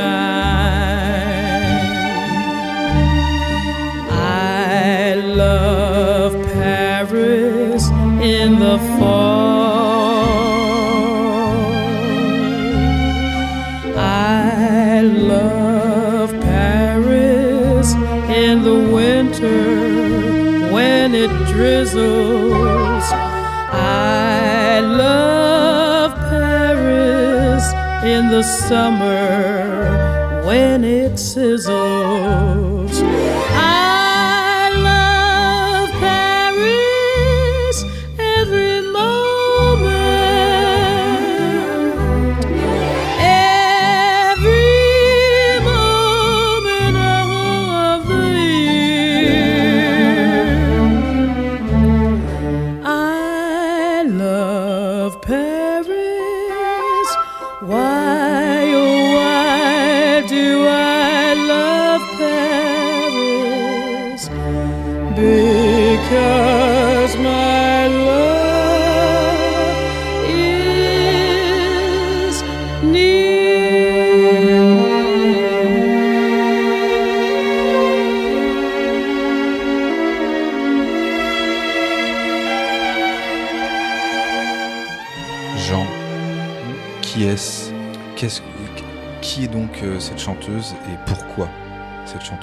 I love Paris in the fall. The summer when it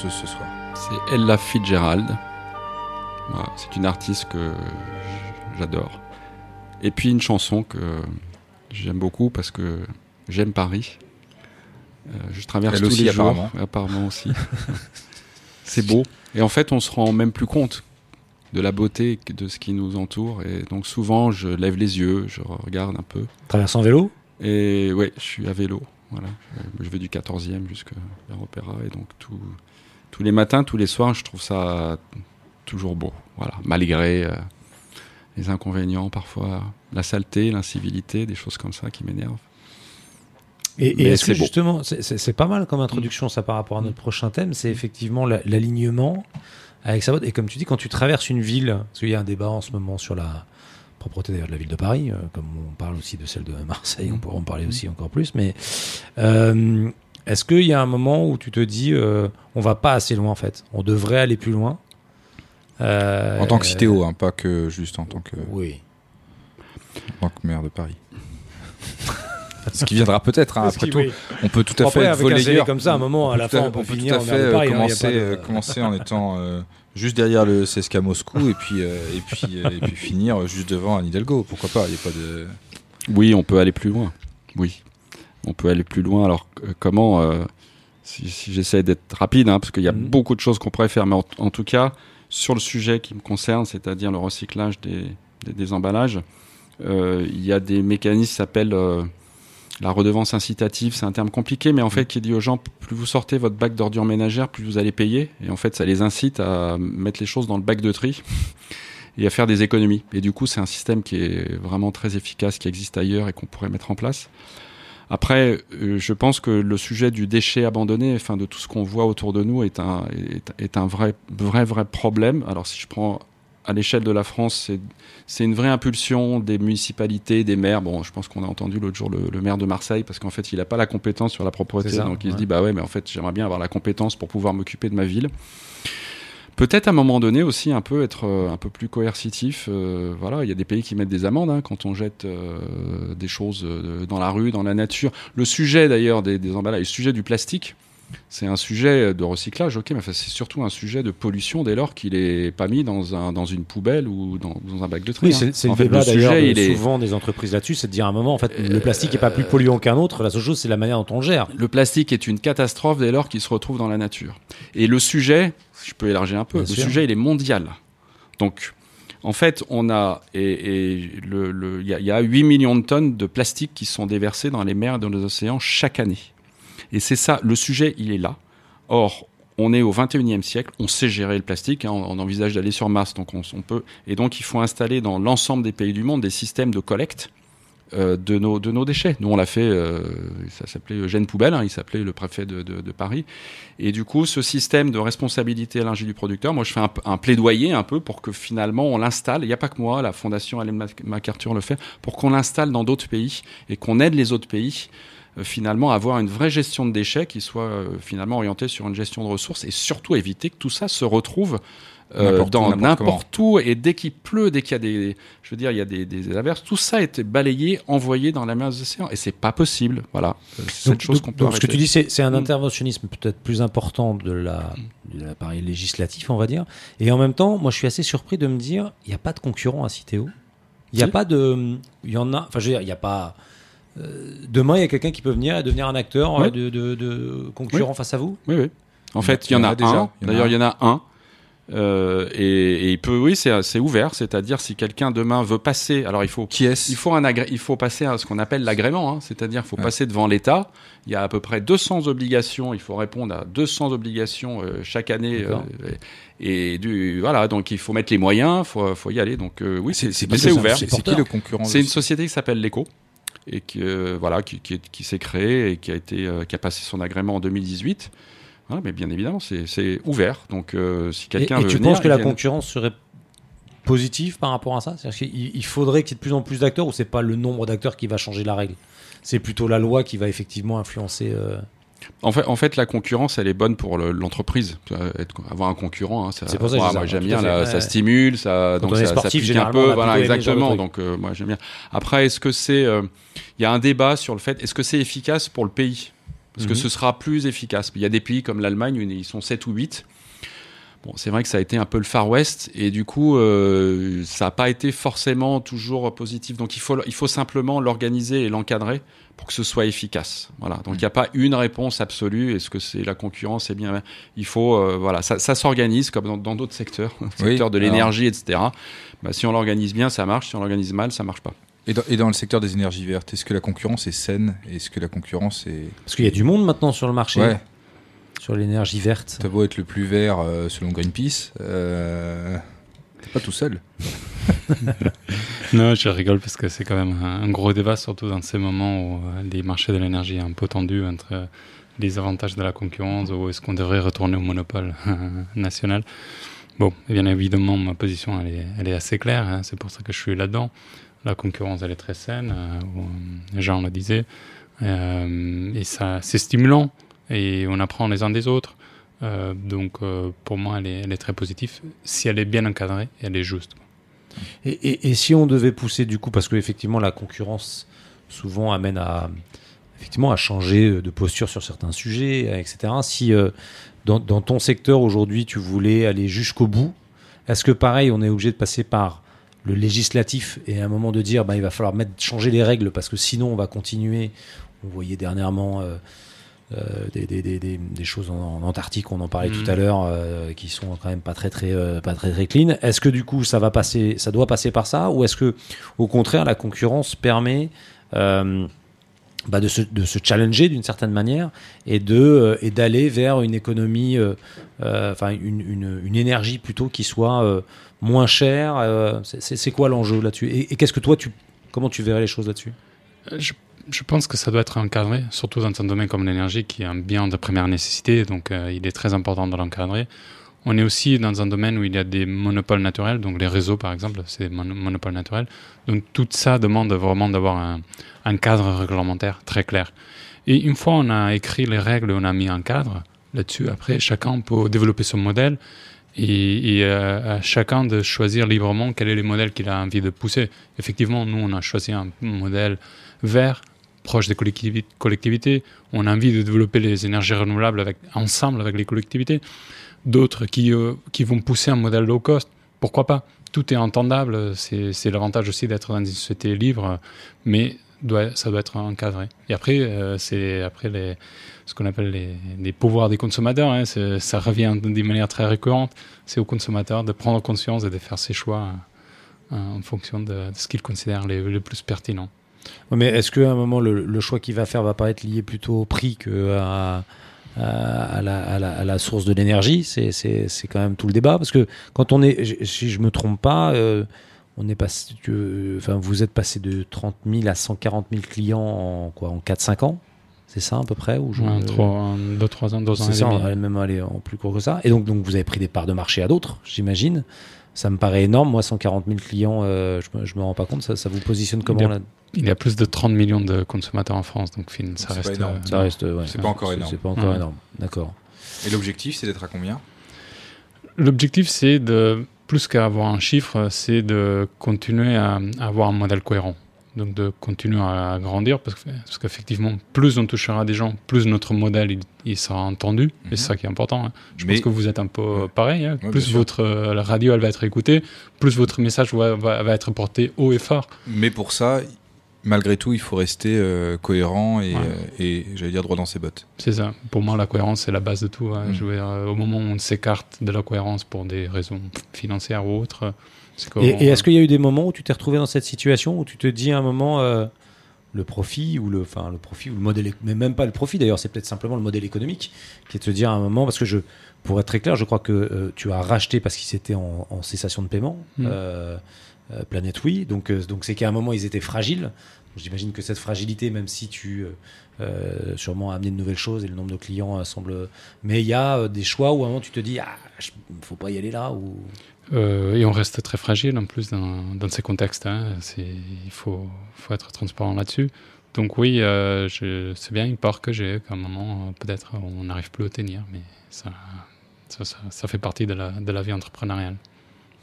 chanteuse ce soir C'est Ella Fitzgerald. Voilà, c'est une artiste que j'adore. Et puis une chanson que j'aime beaucoup parce que j'aime Paris. Euh, je traverse Elle tous aussi, les jours, apparemment. apparemment aussi. c'est beau. Et en fait, on se rend même plus compte de la beauté de ce qui nous entoure. Et donc souvent, je lève les yeux, je regarde un peu. Traverse en vélo? Et ouais, je suis à vélo. Voilà. Je, je vais du 14e jusqu'à l'Opéra. Et donc tout, tous les matins, tous les soirs, je trouve ça toujours beau. Voilà. Malgré euh, les inconvénients, parfois la saleté, l'incivilité, des choses comme ça qui m'énervent. Et, est-ce que justement, c'est- pas mal comme introduction ça par rapport à notre prochain thème, c'est effectivement la- l'alignement avec sa botte. Et comme tu dis, quand tu traverses une ville, parce qu'il y a un débat en ce moment sur la propreté d'ailleurs de la ville de Paris, euh, comme on parle aussi de celle de Marseille, on pourra en parler aussi encore plus. Mais euh, est-ce qu'il y a un moment où tu te dis, euh, on va pas assez loin en fait, on devrait aller plus loin? Euh, En tant que citéo, hein, pas que juste en tant que, Oui. en tant que maire de Paris. Ce qui viendra peut-être, hein, après tout. oui. On peut tout à Après, fait être un volleyeur. comme ça, à un moment, à la fin, on peut tout à fait euh, Paris, hein, y commencer, de- euh, commencer en étant euh, juste derrière le CSKA Moscou et puis, euh, et, puis, euh, et puis finir juste devant Anne Hidalgo. Pourquoi pas Il n'y a pas de. Oui, on peut aller plus loin. Oui, on peut aller plus loin. Alors euh, comment euh, Si, si j'essaie d'être rapide, hein, parce qu'il y a Mhm. beaucoup de choses qu'on pourrait faire, mais en, en tout cas sur le sujet qui me concerne, c'est-à-dire le recyclage des, des- des emballages, euh, il y a des mécanismes qui s'appellent euh, la redevance incitative. C'est un terme compliqué, mais en fait qui dit aux gens plus vous sortez votre bac d'ordures ménagères, plus vous allez payer. Et en fait, ça les incite à mettre les choses dans le bac de tri et à faire des économies. Et du coup, c'est un système qui est vraiment très efficace, qui existe ailleurs et qu'on pourrait mettre en place. Après, euh, je pense que le sujet du déchet abandonné, enfin de tout ce qu'on voit autour de nous, est un, est, est un vrai, vrai, vrai problème. Alors si je prends à l'échelle de la France, c'est- c'est une vraie impulsion des municipalités, des maires. Bon, je pense qu'on a entendu l'autre jour le, le maire de Marseille, parce qu'en fait, il n'a pas la compétence sur la propreté. Ça, donc il se dit, bah ouais, mais en fait, j'aimerais bien avoir la compétence pour pouvoir m'occuper de ma ville. Peut-être à un moment donné aussi un peu être euh, un peu plus coercitif. euh, voilà, il y a des pays qui mettent des amendes hein, quand on jette euh, des choses dans la rue, dans la nature. Le sujet d'ailleurs des, des emballages, le sujet du plastique, c'est un sujet de recyclage, ok, mais enfin, c'est surtout un sujet de pollution dès lors qu'il est pas mis dans un dans une poubelle ou dans, dans un bac de tri. Oui, hein. c'est c'est le fait, débat d'ailleurs de- est- souvent des entreprises là-dessus, c'est de dire à un moment, en fait, le plastique n'est pas plus polluant qu'un autre, la seule chose, c'est la manière dont on gère. Le plastique est une catastrophe dès lors qu'il se retrouve dans la nature. Et le sujet, si je peux élargir un peu, Bien le sûr. sujet il est mondial. Donc, en fait, on a et, et le- le- il y, a- y a 8 millions de tonnes de plastique qui sont déversées dans les mers et dans les océans chaque année. Et c'est ça, le sujet, il est là. Or, on est au 21e siècle, on sait gérer le plastique, hein, on, envisage d'aller sur Mars, donc on, peut. Et donc, il faut installer dans l'ensemble des pays du monde des systèmes de collecte euh, de, nos, de nos déchets. Nous, on l'a fait, euh, ça s'appelait Eugène Poubelle, hein, il s'appelait le préfet de, Paris. Et du coup, ce système de responsabilité à l'ingé du producteur, moi, je fais un, un plaidoyer un peu pour que finalement on l'installe. Il n'y a pas que moi, la Fondation Mac- MacArthur le fait, pour qu'on l'installe dans d'autres pays et qu'on aide les autres pays finalement à avoir une vraie gestion de déchets qui soit euh, finalement orientée sur une gestion de ressources et surtout éviter que tout ça se retrouve euh, dans n'importe où et dès qu'il pleut, dès qu'il y a des, je veux dire, il y a des, des averses, tout ça est balayé, envoyé dans la mer des océans et c'est pas possible. Voilà, Euh, c'est cette chose qu'on peut donc, ce que tu dis, c'est un Mm. interventionnisme peut-être plus important de la de l'appareil législatif, on va dire. Et en même temps, moi, je suis assez surpris de me dire, il n'y a pas de concurrent à Citéo. Il n'y a Si. pas de, il y en a. Enfin, je veux dire, il n'y a pas. Euh, demain, il y a quelqu'un qui peut venir et devenir un acteur euh, de, de- de concurrent face à vous? Oui, oui. En fait, il y en a, déjà. un. Il y en a D'ailleurs, un. il y en a un. Euh, et, et il peut, oui, c'est ouvert. C'est-à-dire, si quelqu'un demain veut passer, alors il faut, Qui est-ce? il faut un agré- il faut passer à ce qu'on appelle l'agrément. hein. C'est-à-dire, il faut Ouais. passer devant l'État. Il y a à peu près 200 obligations. Il faut répondre à 200 obligations euh, chaque année. Euh, et du, voilà, donc il faut mettre les moyens. Faut, faut y aller. Donc euh, oui, c'est c'est ouvert. C'est qui le concurrent C'est une société qui s'appelle l'ECO et qui, euh, voilà, qui, qui, est- qui s'est créée et qui a, été, euh, qui a passé son agrément en 2018. Voilà, mais bien évidemment, c'est ouvert. Donc, euh, si quelqu'un et tu venir, penses que la concurrence serait positive par rapport à ça? C'est-à-dire qu'il faudrait qu'il y ait de plus en plus d'acteurs ou c'est pas le nombre d'acteurs qui va changer la règle? C'est plutôt la loi qui va effectivement influencer. euh, En fait, en fait, la concurrence, elle est bonne pour le- l'entreprise. Euh, Avoir un concurrent, hein, ça, C'est pour ça moi, ça, j'aime bien, là, ouais. ça stimule, ça, Quand donc ça, ça sportif, pique un peu, voilà, exactement. Donc, euh, moi, j'aime bien. Après, est-ce que c'est, euh, il y a un débat sur le fait, est-ce que c'est efficace pour le pays? Parce que Mhm. ce sera plus efficace? Il y a des pays comme l'Allemagne, ils sont 7 ou 8. Bon, c'est vrai que ça a été un peu le Far West et du coup, euh, ça n'a pas été forcément toujours positif. Donc, il faut, il faut simplement l'organiser et l'encadrer pour que ce soit efficace. Voilà. Donc, il n'y a pas une réponse absolue. Est-ce que c'est la concurrence C'est bien. Il faut, euh, voilà, ça, ça s'organise comme dans- d'autres secteurs, le Oui, secteur de l'énergie, etc. Bah, si on l'organise bien, ça marche. Si on l'organise mal, ça marche pas. Et dans, et dans le secteur des énergies vertes, est-ce que la concurrence est saine? Est-ce que la concurrence est. Parce qu'il y a du monde maintenant sur le marché, Ouais, sur l'énergie verte. t'as beau être le plus vert euh, selon Greenpeace, euh, t'es pas tout seul. Non, je rigole parce que c'est quand même un, un gros débat, surtout dans ces moments où euh, les marchés de l'énergie sont un peu tendus entre euh, les avantages de la concurrence ou est-ce qu'on devrait retourner au monopole national. Bon, bien évidemment, ma position, elle est, elle est assez claire. hein, c'est pour ça que je suis là-dedans. La concurrence, elle est très saine. euh, euh, Jean le disait. Euh, et ça, c'est stimulant. Et on apprend les uns des autres. Euh, donc, euh, pour moi, elle est, très positive si elle est bien encadrée elle est juste. Et, si on devait pousser du coup, parce que effectivement la concurrence souvent amène à effectivement à changer de posture sur certains sujets, etc. Si euh, dans, dans ton secteur aujourd'hui tu voulais aller jusqu'au bout, est-ce que pareil on est obligé de passer par le législatif et à un moment de dire bah, il va falloir mettre, changer les règles parce que sinon on va continuer. On voyait dernièrement euh, des, des- des- des- des choses en, en Antarctique, on en parlait Mhm. tout à l'heure, euh, qui sont quand même pas très très euh, pas très très clean. Est-ce que du coup ça va passer, ça doit passer par ça, ou est-ce que au contraire la concurrence permet euh, bah, de, se, de se challenger d'une certaine manière et de euh, et d'aller vers une économie, euh, euh, enfin une, une, une énergie plutôt qui soit euh, moins chère. euh, c'est- quoi l'enjeu là-dessus? Et, et qu'est-ce que toi tu comment tu verrais les choses là-dessus? Je, je pense que ça doit être encadré, surtout dans un domaine comme l'énergie, qui est un bien de première nécessité, donc euh, il est très important de l'encadrer. On est aussi dans un domaine où il y a des monopoles naturels, donc les réseaux par exemple, c'est des mono- monopoles naturels. Donc tout ça demande vraiment d'avoir un, cadre réglementaire très clair. Et une fois on a écrit les règles, on a mis un cadre là-dessus, après chacun peut développer son modèle et, et, euh, à chacun de choisir librement quel est le modèle qu'il a envie de pousser. Effectivement, nous, on a choisi un modèle vert, proche des collectivi- collectivités. On a envie de développer les énergies renouvelables ensemble avec les collectivités. D'autres qui, euh, qui vont pousser un modèle low cost. Pourquoi pas? Tout est entendable. C'est l'avantage aussi d'être dans une société libre, mais ça doit être encadré. Et après, euh, c'est après les, ce qu'on appelle les, les pouvoirs des consommateurs. hein. Ça revient d'une manière très récurrente. C'est aux consommateurs de prendre conscience et de faire ses choix euh, en fonction de, ce qu'ils considèrent le plus pertinent. Ouais, Mais est-ce qu'à un moment, le, le choix qu'il va faire va pas être lié plutôt au prix que à, la, à la- à la source de l'énergie? C'est c'est- c'est quand même tout le débat. Parce que quand on est, si je me trompe pas, euh, on est passé, enfin, vous êtes passé de 30 000 à 140 000 clients en, quoi, en 4-5 ans? C'est ça à peu près ou je- Ouais, trois, un, deux, trois ans, deux ans C'est ça, on va même aller en plus court que ça. Et donc, donc vous avez pris des parts de marché à d'autres, j'imagine. Ça me paraît énorme. Moi, 140 000 clients, euh, je, me, je me rends pas compte. Ça, ça vous positionne comment Bien. là Il y a plus de 30 millions de consommateurs en France, donc fin, ça C'est pas reste. énorme. euh, Ça reste, ouais. C'est pas encore énorme. C'est pas encore Ouais. énorme. D'accord. Et l'objectif, c'est d'être à combien? L'objectif, c'est de, plus qu'avoir un chiffre, c'est de continuer à, à avoir un modèle cohérent. Donc de continuer à grandir, parce que- parce qu'effectivement, plus on touchera des gens, plus notre modèle il, il sera entendu, et Mhm. c'est ça qui est important. hein. Je Mais- pense que vous êtes un peu Ouais. pareil. hein. Ouais, plus votre euh, la radio elle va être écoutée, plus votre message va, va- va être porté haut et fort. Mais pour ça, malgré tout, il faut rester euh, cohérent et, Ouais. euh, et j'allais dire droit dans ses bottes. C'est ça. Pour moi, la cohérence, c'est la base de tout. hein. Mm. Je veux dire, au moment où on s'écarte de la cohérence pour des raisons financières ou autres, Et, est-ce qu'il y a eu des moments où tu t'es retrouvé dans cette situation où tu te dis à un moment euh, le profit ou le, enfin le profit ou le modèle, mais même pas le profit d'ailleurs, c'est peut-être simplement le modèle économique qui est de te dire à un moment parce que je, pour être très clair, je crois que euh, tu as racheté parce qu'ils étaient en, en cessation de paiement. Mm. euh, euh, Planète Oui, donc euh, donc c'est qu'à un moment ils étaient fragiles. J'imagine que cette fragilité, même si tu euh, euh, sûrement amené de nouvelles choses et le nombre de clients euh, semble, mais il y a euh, des choix où à un moment tu te dis ah, je- faut pas y aller là ou Euh, et on reste très fragile en plus dans, ces contextes. hein. Il faut, être transparent là-dessus. Donc oui, euh, c'est bien une peur que j'ai, qu'à un moment, peut-être, on n'arrive plus à tenir, mais ça, fait partie de la, vie entrepreneuriale.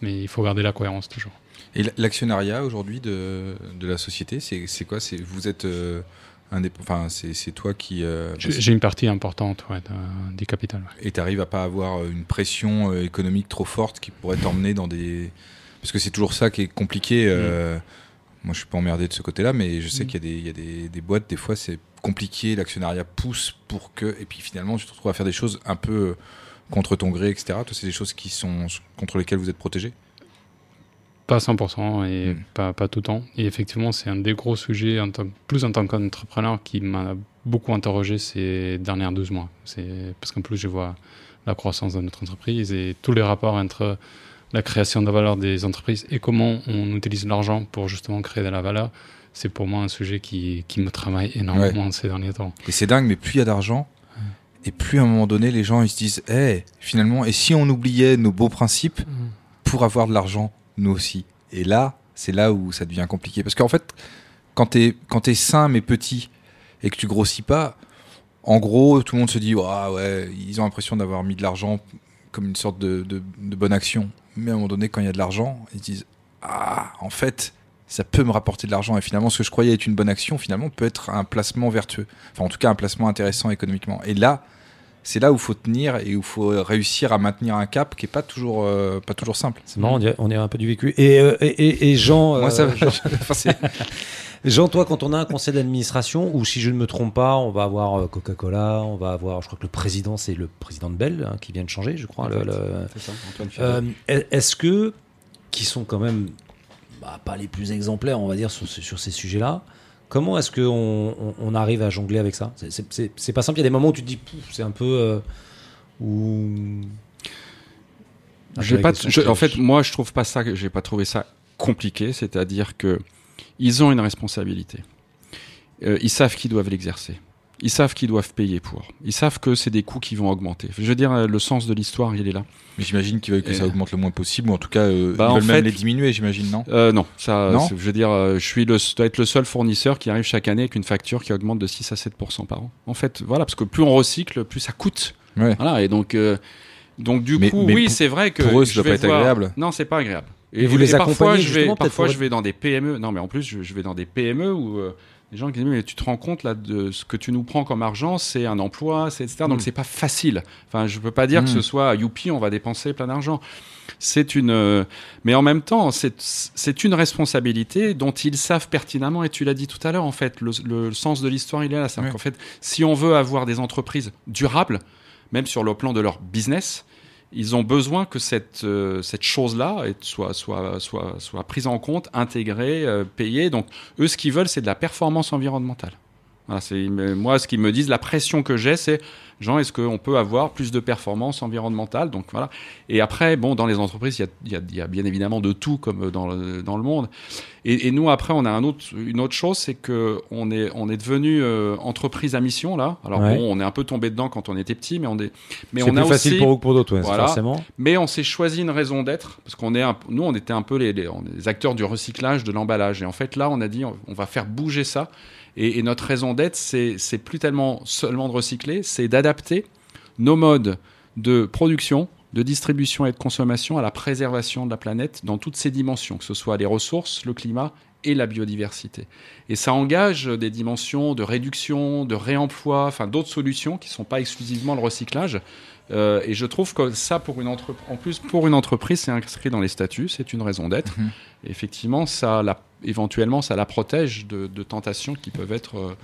Mais il faut garder la cohérence toujours. Et l'actionnariat aujourd'hui de, la société, c'est quoi? Vous êtes euh, Enfin, c'est toi qui. euh, J'ai une partie importante ouais, du capital. ouais. Et tu arrives à pas avoir une pression euh, économique trop forte qui pourrait t'emmener dans des. Parce que c'est toujours ça qui est compliqué. euh, Moi, je suis pas emmerdé de ce côté-là, mais je sais Mm. qu'il y a, des, il y a des, des boîtes, des fois, c'est compliqué. L'actionnariat pousse pour que. Et puis finalement, tu te retrouves à faire des choses un peu euh, contre ton gré, etc. Toi, c'est des choses qui sont contre lesquelles vous êtes protégé? Pas 100% et Mm. pas, pas tout le temps. Et effectivement, c'est un des gros sujets, en tant, plus en tant qu'entrepreneur, qui m'a beaucoup interrogé ces dernières 12 mois. Parce qu'en plus, je vois la croissance de notre entreprise et tous les rapports entre la création de valeur des entreprises et comment on utilise l'argent pour justement créer de la valeur. C'est pour moi un sujet qui, qui me travaille énormément ces derniers temps. Et c'est dingue, mais plus il y a d'argent, et plus à un moment donné, les gens ils se disent, Eh, finalement, et si on oubliait nos beaux principes pour avoir de l'argent, nous aussi Et là, c'est là où ça devient compliqué. Parce qu'en fait, quand t'es es sain mais petit et que tu grossis pas, en gros, tout le monde se dit, ah ouais, ils ont l'impression d'avoir mis de l'argent comme une sorte de, de, de bonne action. Mais à un moment donné, quand il y a de l'argent, ils se disent, ah, en fait, ça peut me rapporter de l'argent. Et finalement, ce que je croyais être une bonne action, finalement, peut être un placement vertueux. Enfin, en tout cas, un placement intéressant économiquement. Et là, c'est là où il faut tenir et où il faut réussir à maintenir un cap qui est pas toujours, euh, pas toujours simple. C'est marrant, on est un peu du vécu. Et, euh, et, et- et Jean, Moi, ça va. Jean, Enfin, c'est- Jean, toi, quand on a un conseil d'administration, ou si je ne me trompe pas, on va avoir euh, Coca-Cola, on va avoir, je crois que le président, c'est le président de Bell hein, qui vient de changer, je crois. le- le- C'est ça, Antoine Euh, Est-ce que, qui sont quand même bah, pas les plus exemplaires, on va dire, sur ces sujets-là, comment est-ce qu'on on, on arrive à jongler avec ça? C'est- pas simple, il y a des moments où tu te dis, c'est un peu. euh, où... J'ai pas, je- en fait, moi, je trouve pas ça, j'ai pas trouvé ça compliqué. C'est-à-dire que ils ont une responsabilité. Euh, ils savent qu'ils doivent l'exercer. Ils savent qu'ils doivent payer pour. Ils savent que c'est des coûts qui vont augmenter. Je veux dire, euh, le sens de l'histoire, il est là. Mais j'imagine qu'ils veulent que Et- ça augmente le moins possible, ou en tout cas, euh, Bah, ils en veulent fait- même les diminuer, j'imagine, non? Euh, non, ça, Non? c'est- je veux dire, euh, je suis le, dois être le seul fournisseur qui arrive chaque année avec une facture qui augmente de 6 à 7% par an. En fait, voilà, parce que plus on recycle, plus ça coûte. Ouais. Voilà, et donc, euh, donc du Mais- coup, mais oui, c'est vrai que pour eux, ça doit pas être voir- agréable. Non, c'est pas agréable. Et vous les parfois, accompagnez je vais, parfois, je vais dans des PME. Non, mais en plus, je, je vais dans des PME où euh, les gens qui disent mais tu te rends compte là de ce que tu nous prends comme argent, c'est un emploi, c'est etc. Donc Mm. c'est pas facile. Enfin, je peux pas dire Mm. que ce soit youpi, on va dépenser plein d'argent. C'est une, euh, mais en même temps, c'est c'est une responsabilité dont ils savent pertinemment. Et tu l'as dit tout à l'heure, en fait, le, le sens de l'histoire, il est là. C'est Ouais. qu'en fait, si on veut avoir des entreprises durables, même sur le plan de leur business, ils ont besoin que cette, euh, cette chose-là soit, soit, soit, soit prise en compte, intégrée, euh, payée. Donc, eux, ce qu'ils veulent, c'est de la performance environnementale. Voilà, c'est, mais moi, ce qu'ils me disent, la pression que j'ai, c'est Jean, est-ce qu'on peut avoir plus de performance environnementale? Donc voilà. Et après, bon, dans les entreprises, il y y y a bien évidemment de tout comme dans le, dans le monde. Et, et nous, après, on a un autre, une autre chose, c'est que on est, on est devenu euh, entreprise à mission là. Alors Ouais. bon, on est un peu tombé dedans quand on était petit, mais on est, mais C'est on plus a facile aussi, pour vous que pour d'autres, ouais, Voilà. forcément. mais on s'est choisi une raison d'être parce qu'on est, un- nous, on était un peu les, acteurs du recyclage, de l'emballage. Et en fait, là, on a dit, on, on va faire bouger ça. Et, notre raison d'être, c'est, c'est plus tellement seulement de recycler, c'est d'adapter nos modes de production, de distribution et de consommation à la préservation de la planète dans toutes ses dimensions, que ce soit les ressources, le climat et la biodiversité. Et ça engage des dimensions de réduction, de réemploi, enfin d'autres solutions qui ne sont pas exclusivement le recyclage. Euh, et je trouve que ça, pour une entre... en plus, pour une entreprise, c'est inscrit dans les statuts, c'est une raison d'être. Mhm. Effectivement, ça, la... éventuellement, ça la protège de, de tentations qui peuvent être euh,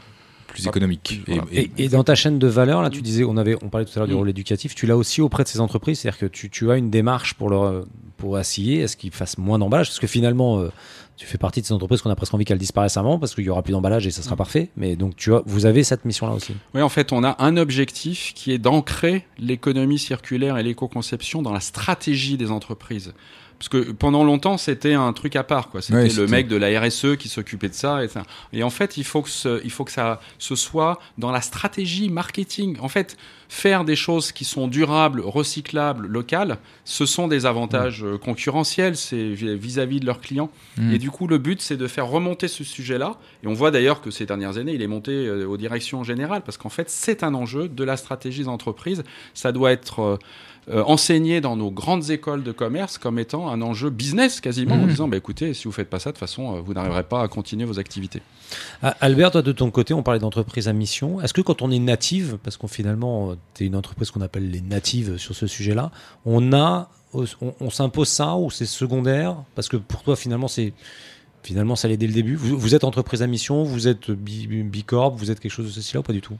Plus économique. Voilà. Et, et dans ta chaîne de valeur, là, tu disais, on avait, on parlait tout à l'heure du Mm. rôle éducatif. Tu l'as aussi auprès de ces entreprises, c'est-à-dire que tu, tu as une démarche pour leur, pour assigner, est-ce qu'ils fassent moins d'emballage Parce que finalement, euh, tu fais partie de ces entreprises qu'on a presque envie qu'elles disparaissent avant, parce qu'il y aura plus d'emballage et ça sera parfait. Mais donc, tu as, vous avez cette mission-là aussi. Oui, en fait, on a un objectif qui est d'ancrer l'économie circulaire et l'éco-conception dans la stratégie des entreprises. Parce que pendant longtemps, c'était un truc à part. quoi. C'était Ouais, le mec de la RSE qui s'occupait de ça. Et, ça. et en fait, il faut, que ce, il faut que ça ce soit dans la stratégie marketing. En fait, faire des choses qui sont durables, recyclables, locales, ce sont des avantages euh, concurrentiels c'est vis-à-vis de leurs clients. Mm. Et du coup, le but, c'est de faire remonter ce sujet-là. Et on voit d'ailleurs que ces dernières années, il est monté euh, aux directions générales, parce qu'en fait, c'est un enjeu de la stratégie d'entreprise. Ça doit être euh, euh, enseigné dans nos grandes écoles de commerce comme étant un enjeu business quasiment, en Mhm. disant, bah, écoutez, si vous faites pas ça, de toute façon, euh, vous n'arriverez pas à continuer vos activités. Ah, Albert, toi de ton côté, on parlait d'entreprise à mission. Est-ce que quand on est native, parce qu'on finalement, tu es une entreprise qu'on appelle les natives sur ce sujet-là, on a, on, on s'impose ça ou c'est secondaire? Parce que pour toi, finalement, c'est finalement ça allait dès le début. Vous, vous êtes entreprise à mission, vous êtes bi- bicorp, vous êtes quelque chose de ceci là ou pas du tout?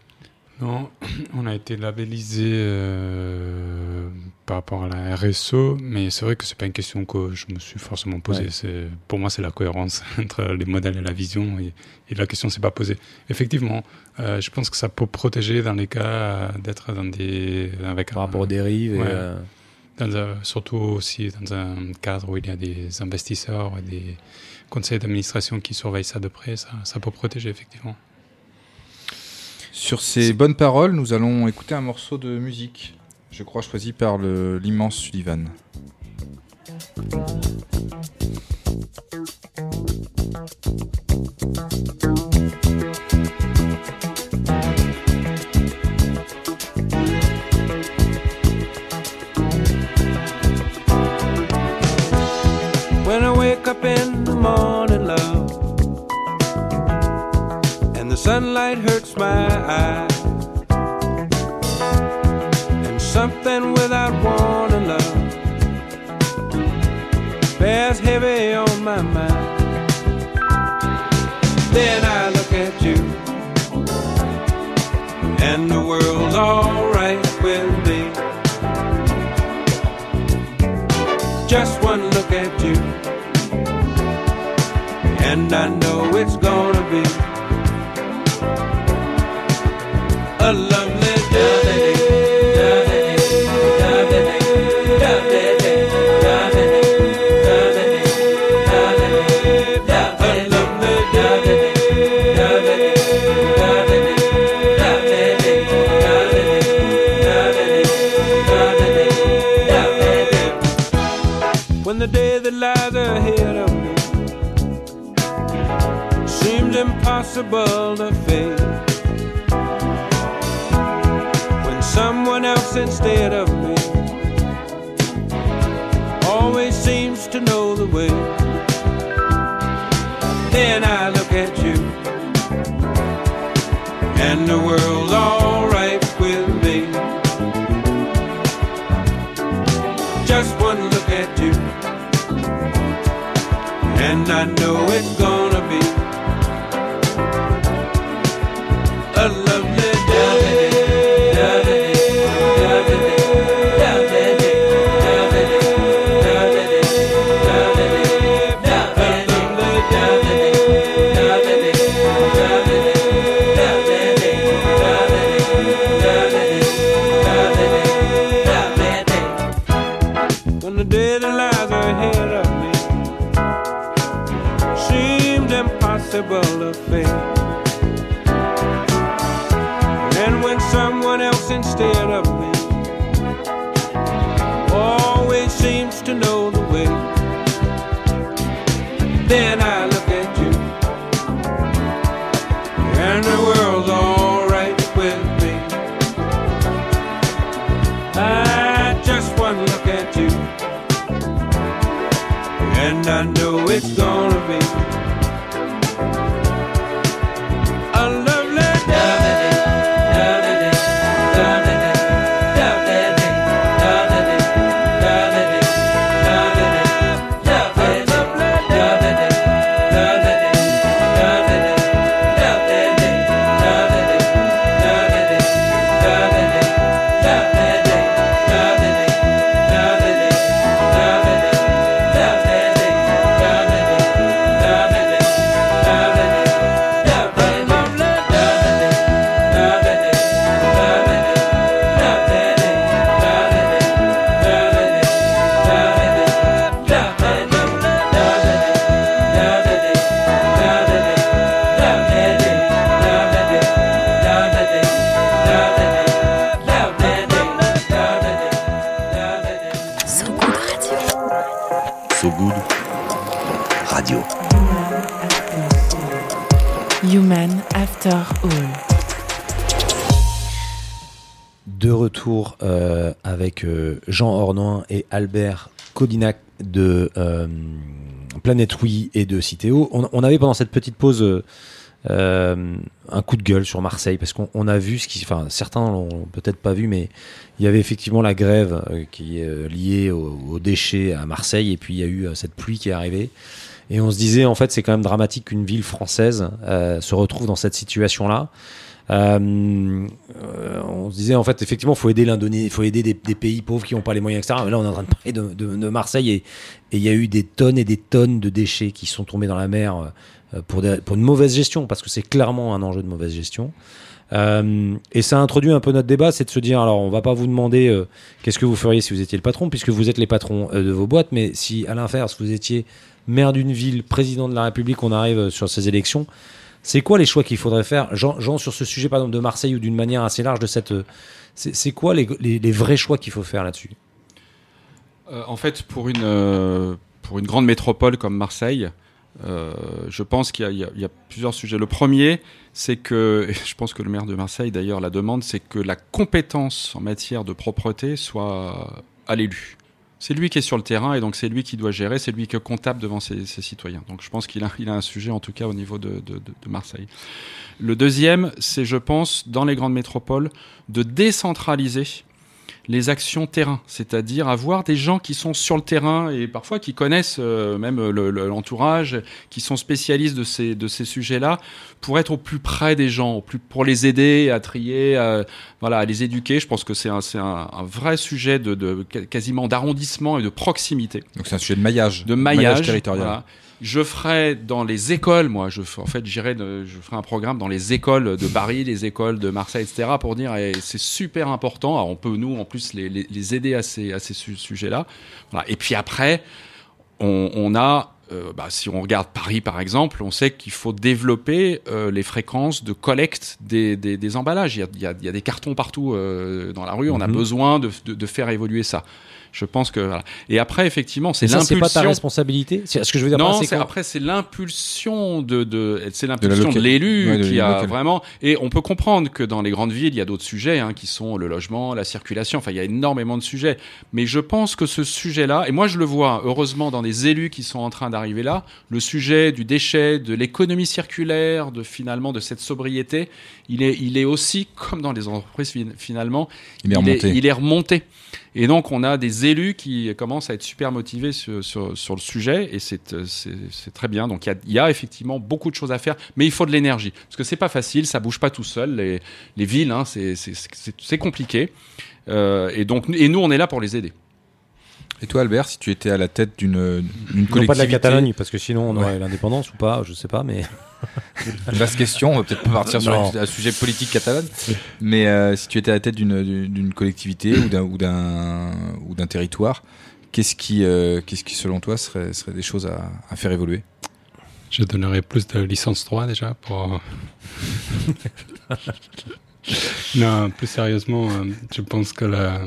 Non, on a été labellisé euh, par rapport à la RSO, mais c'est vrai que c'est pas une question que je me suis forcément posée. Ouais. C'est Pour moi, c'est la cohérence entre les modèles et la vision, et, et la question s'est pas posée. Effectivement, euh, je pense que ça peut protéger dans les cas d'être dans des avec Par rapport aux dérives Ouais. euh, dans un- surtout aussi dans un cadre où il y a des investisseurs et des conseils d'administration qui surveillent ça de près, ça, ça peut protéger effectivement. Sur ces bonnes paroles, nous allons écouter un morceau de musique, je crois choisi par l'immense Sullivan. Sunlight hurts my eyes, and something without warning, love, bears heavy on my mind. Then I look at you, and the world's alright with me. Just one look at you, and I know it's gonna be someone else instead of me always seems to know the way. Then I look at you, and the world's Jean Ornoin et Albert Codinac de euh, Planète Oui et de Citéo. On, avait pendant cette petite pause euh, euh, un coup de gueule sur Marseille parce qu'on on a vu ce qui, enfin certains l'ont peut-être pas vu, mais il y avait effectivement la grève qui est liée aux, aux déchets à Marseille et puis il y a eu cette pluie qui est arrivée. Et on se disait, en fait, c'est quand même dramatique qu'une ville française se retrouve dans cette situation-là. Euh, euh, on se disait, en fait, effectivement, il faut aider l'Indonésie, il faut aider des, pays pauvres qui n'ont pas les moyens, etc. Mais là, on est en train de parler de, Marseille et il y a eu des tonnes et des tonnes de déchets qui sont tombés dans la mer euh, pour, une mauvaise gestion, parce que c'est clairement un enjeu de mauvaise gestion. Euh, et ça introduit un peu notre débat, c'est de se dire, alors on va pas vous demander euh, qu'est-ce que vous feriez si vous étiez le patron, puisque vous êtes les patrons de vos boîtes, mais si à l'inverse vous étiez maire d'une ville, président de la République, on arrive sur ces élections, c'est quoi les choix qu'il faudrait faire Jean, sur ce sujet par exemple de Marseille ou d'une manière assez large de cette... euh, C'est quoi les, vrais choix qu'il faut faire là-dessus? Euh, en fait, pour une, euh, pour une grande métropole comme Marseille, je pense qu'il y, y a- il y a plusieurs sujets. Le premier, c'est que, je pense que le maire de Marseille d'ailleurs la demande, c'est que la compétence en matière de propreté soit à l'élu. C'est lui qui est sur le terrain et donc c'est lui qui doit gérer, c'est lui qui est comptable devant ses, citoyens. Donc je pense qu'il a, un sujet en tout cas au niveau de Marseille. Le deuxième, c'est je pense dans les grandes métropoles de décentraliser les actions terrain, c'est-à-dire avoir des gens qui sont sur le terrain et parfois qui connaissent euh, même le- le- l'entourage, qui sont spécialistes de ces, de ces sujets-là, pour être au plus près des gens, au plus, pour les aider à trier, à, voilà, à les éduquer. Je pense que c'est un, un, un vrai sujet de, de quasiment d'arrondissement et de proximité. Donc c'est un sujet de maillage. De maillage, territorial. voilà. Je ferai dans les écoles, moi, je, en fait, j'irai, je ferai un programme dans les écoles de Paris, les écoles de Marseille, etc., pour dire, eh, c'est super important. Alors, on peut nous, en plus, les, les- les aider à ces, à ces su- sujets-là. Voilà. Et puis après, on, on a, euh, bah, si on regarde Paris, par exemple, on sait qu'il faut développer euh, les fréquences de collecte des, des, des emballages. Il y, a, il, y a, il y a des cartons partout euh, dans la rue. On a Mhm. besoin de, de, de faire évoluer ça. Je pense que voilà. Et après, effectivement, c'est ça, c'est pas ta l'impulsion. responsabilité? C'est ce que je veux dire. Non, c'est après c'est l'impulsion de, de c'est l'impulsion de, l'élu ouais, qui a vraiment et on peut comprendre que dans les grandes villes il y a d'autres sujets hein, qui sont le logement, la circulation, enfin il y a énormément de sujets. Mais je pense que ce sujet-là et moi je le vois heureusement dans des élus qui sont en train d'arriver là, le sujet du déchet, de l'économie circulaire, de finalement de cette sobriété, il est il est aussi comme dans les entreprises fin- finalement Il est remonté. il est remonté. Et donc, on a des élus qui commencent à être super motivés sur, sur, le sujet, et c'est euh, c'est- très bien. Donc, il y, a, y a effectivement beaucoup de choses à faire, mais il faut de l'énergie. Parce que c'est pas facile, ça bouge pas tout seul. Les, les villes, hein, c'est compliqué. Euh, et donc, et nous, on est là pour les aider. Et toi, Albert, si tu étais à la tête d'une d'une Non, collectivité. pas de la Catalogne, parce que sinon on aurait Ouais. l'indépendance ou pas, je sais pas, mais. Vaste question, on va peut-être pas partir sur Non. un un sujet politique catalane. Mais euh, si tu étais à la tête d'une- collectivité ou d'un ou d'un ou d'un territoire, qu'est-ce qui, euh, qu'est-ce qui, selon toi, serait, serait des choses à, à faire évoluer? Je donnerais plus de licence 3 déjà pour. non, plus sérieusement, euh, je pense que la,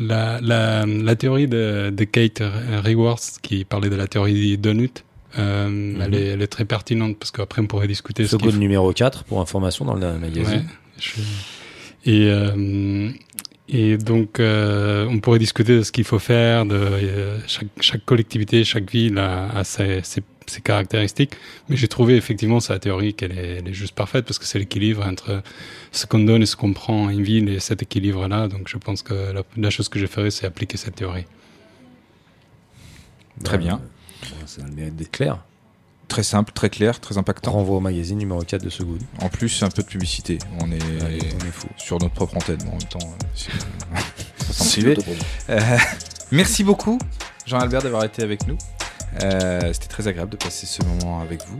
la, la, la théorie de, de Kate Rewards, qui parlait de la théorie Donut, euh, elle, est, elle est très pertinente parce qu'après on pourrait discuter ce faut- numéro 4 pour information dans le magazine. Ouais, je- Et, euh, et donc, euh, on pourrait discuter de ce qu'il faut faire. De, euh, chaque, chaque collectivité, chaque ville a, a ses, ses- ses caractéristiques. Mais j'ai trouvé effectivement sa théorie qu'elle est, elle est juste parfaite parce que c'est l'équilibre entre ce qu'on donne et ce qu'on prend une ville et cet équilibre-là. Donc, je pense que la, la chose que je ferais, c'est appliquer cette théorie. Très bien. euh, Ça a le mérite d'être clair. Très simple, très clair, très impactant. Renvoi au magazine numéro 4 de ce goût. En plus, un peu de publicité. On est, Allez, on est fou. sur notre propre antenne. En même temps, euh. Euh, merci beaucoup, Jean-Albert, d'avoir été avec nous. Euh, C'était très agréable de passer ce moment avec vous.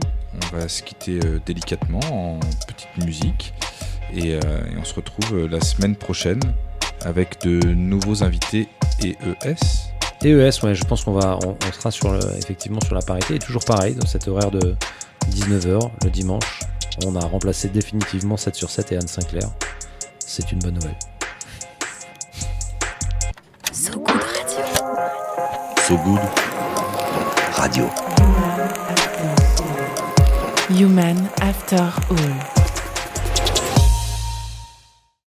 On va se quitter euh, délicatement en petite musique et, euh, et on se retrouve euh, la semaine prochaine avec de nouveaux invités EES. TES, ouais, je pense qu'on va, on, on sera sur le, effectivement sur la parité. Et toujours pareil, dans cet horaire de 19h le dimanche, on a remplacé définitivement 7 sur 7 et Anne Sinclair. C'est une bonne nouvelle. So Good Radio. So Good Radio. Human After All.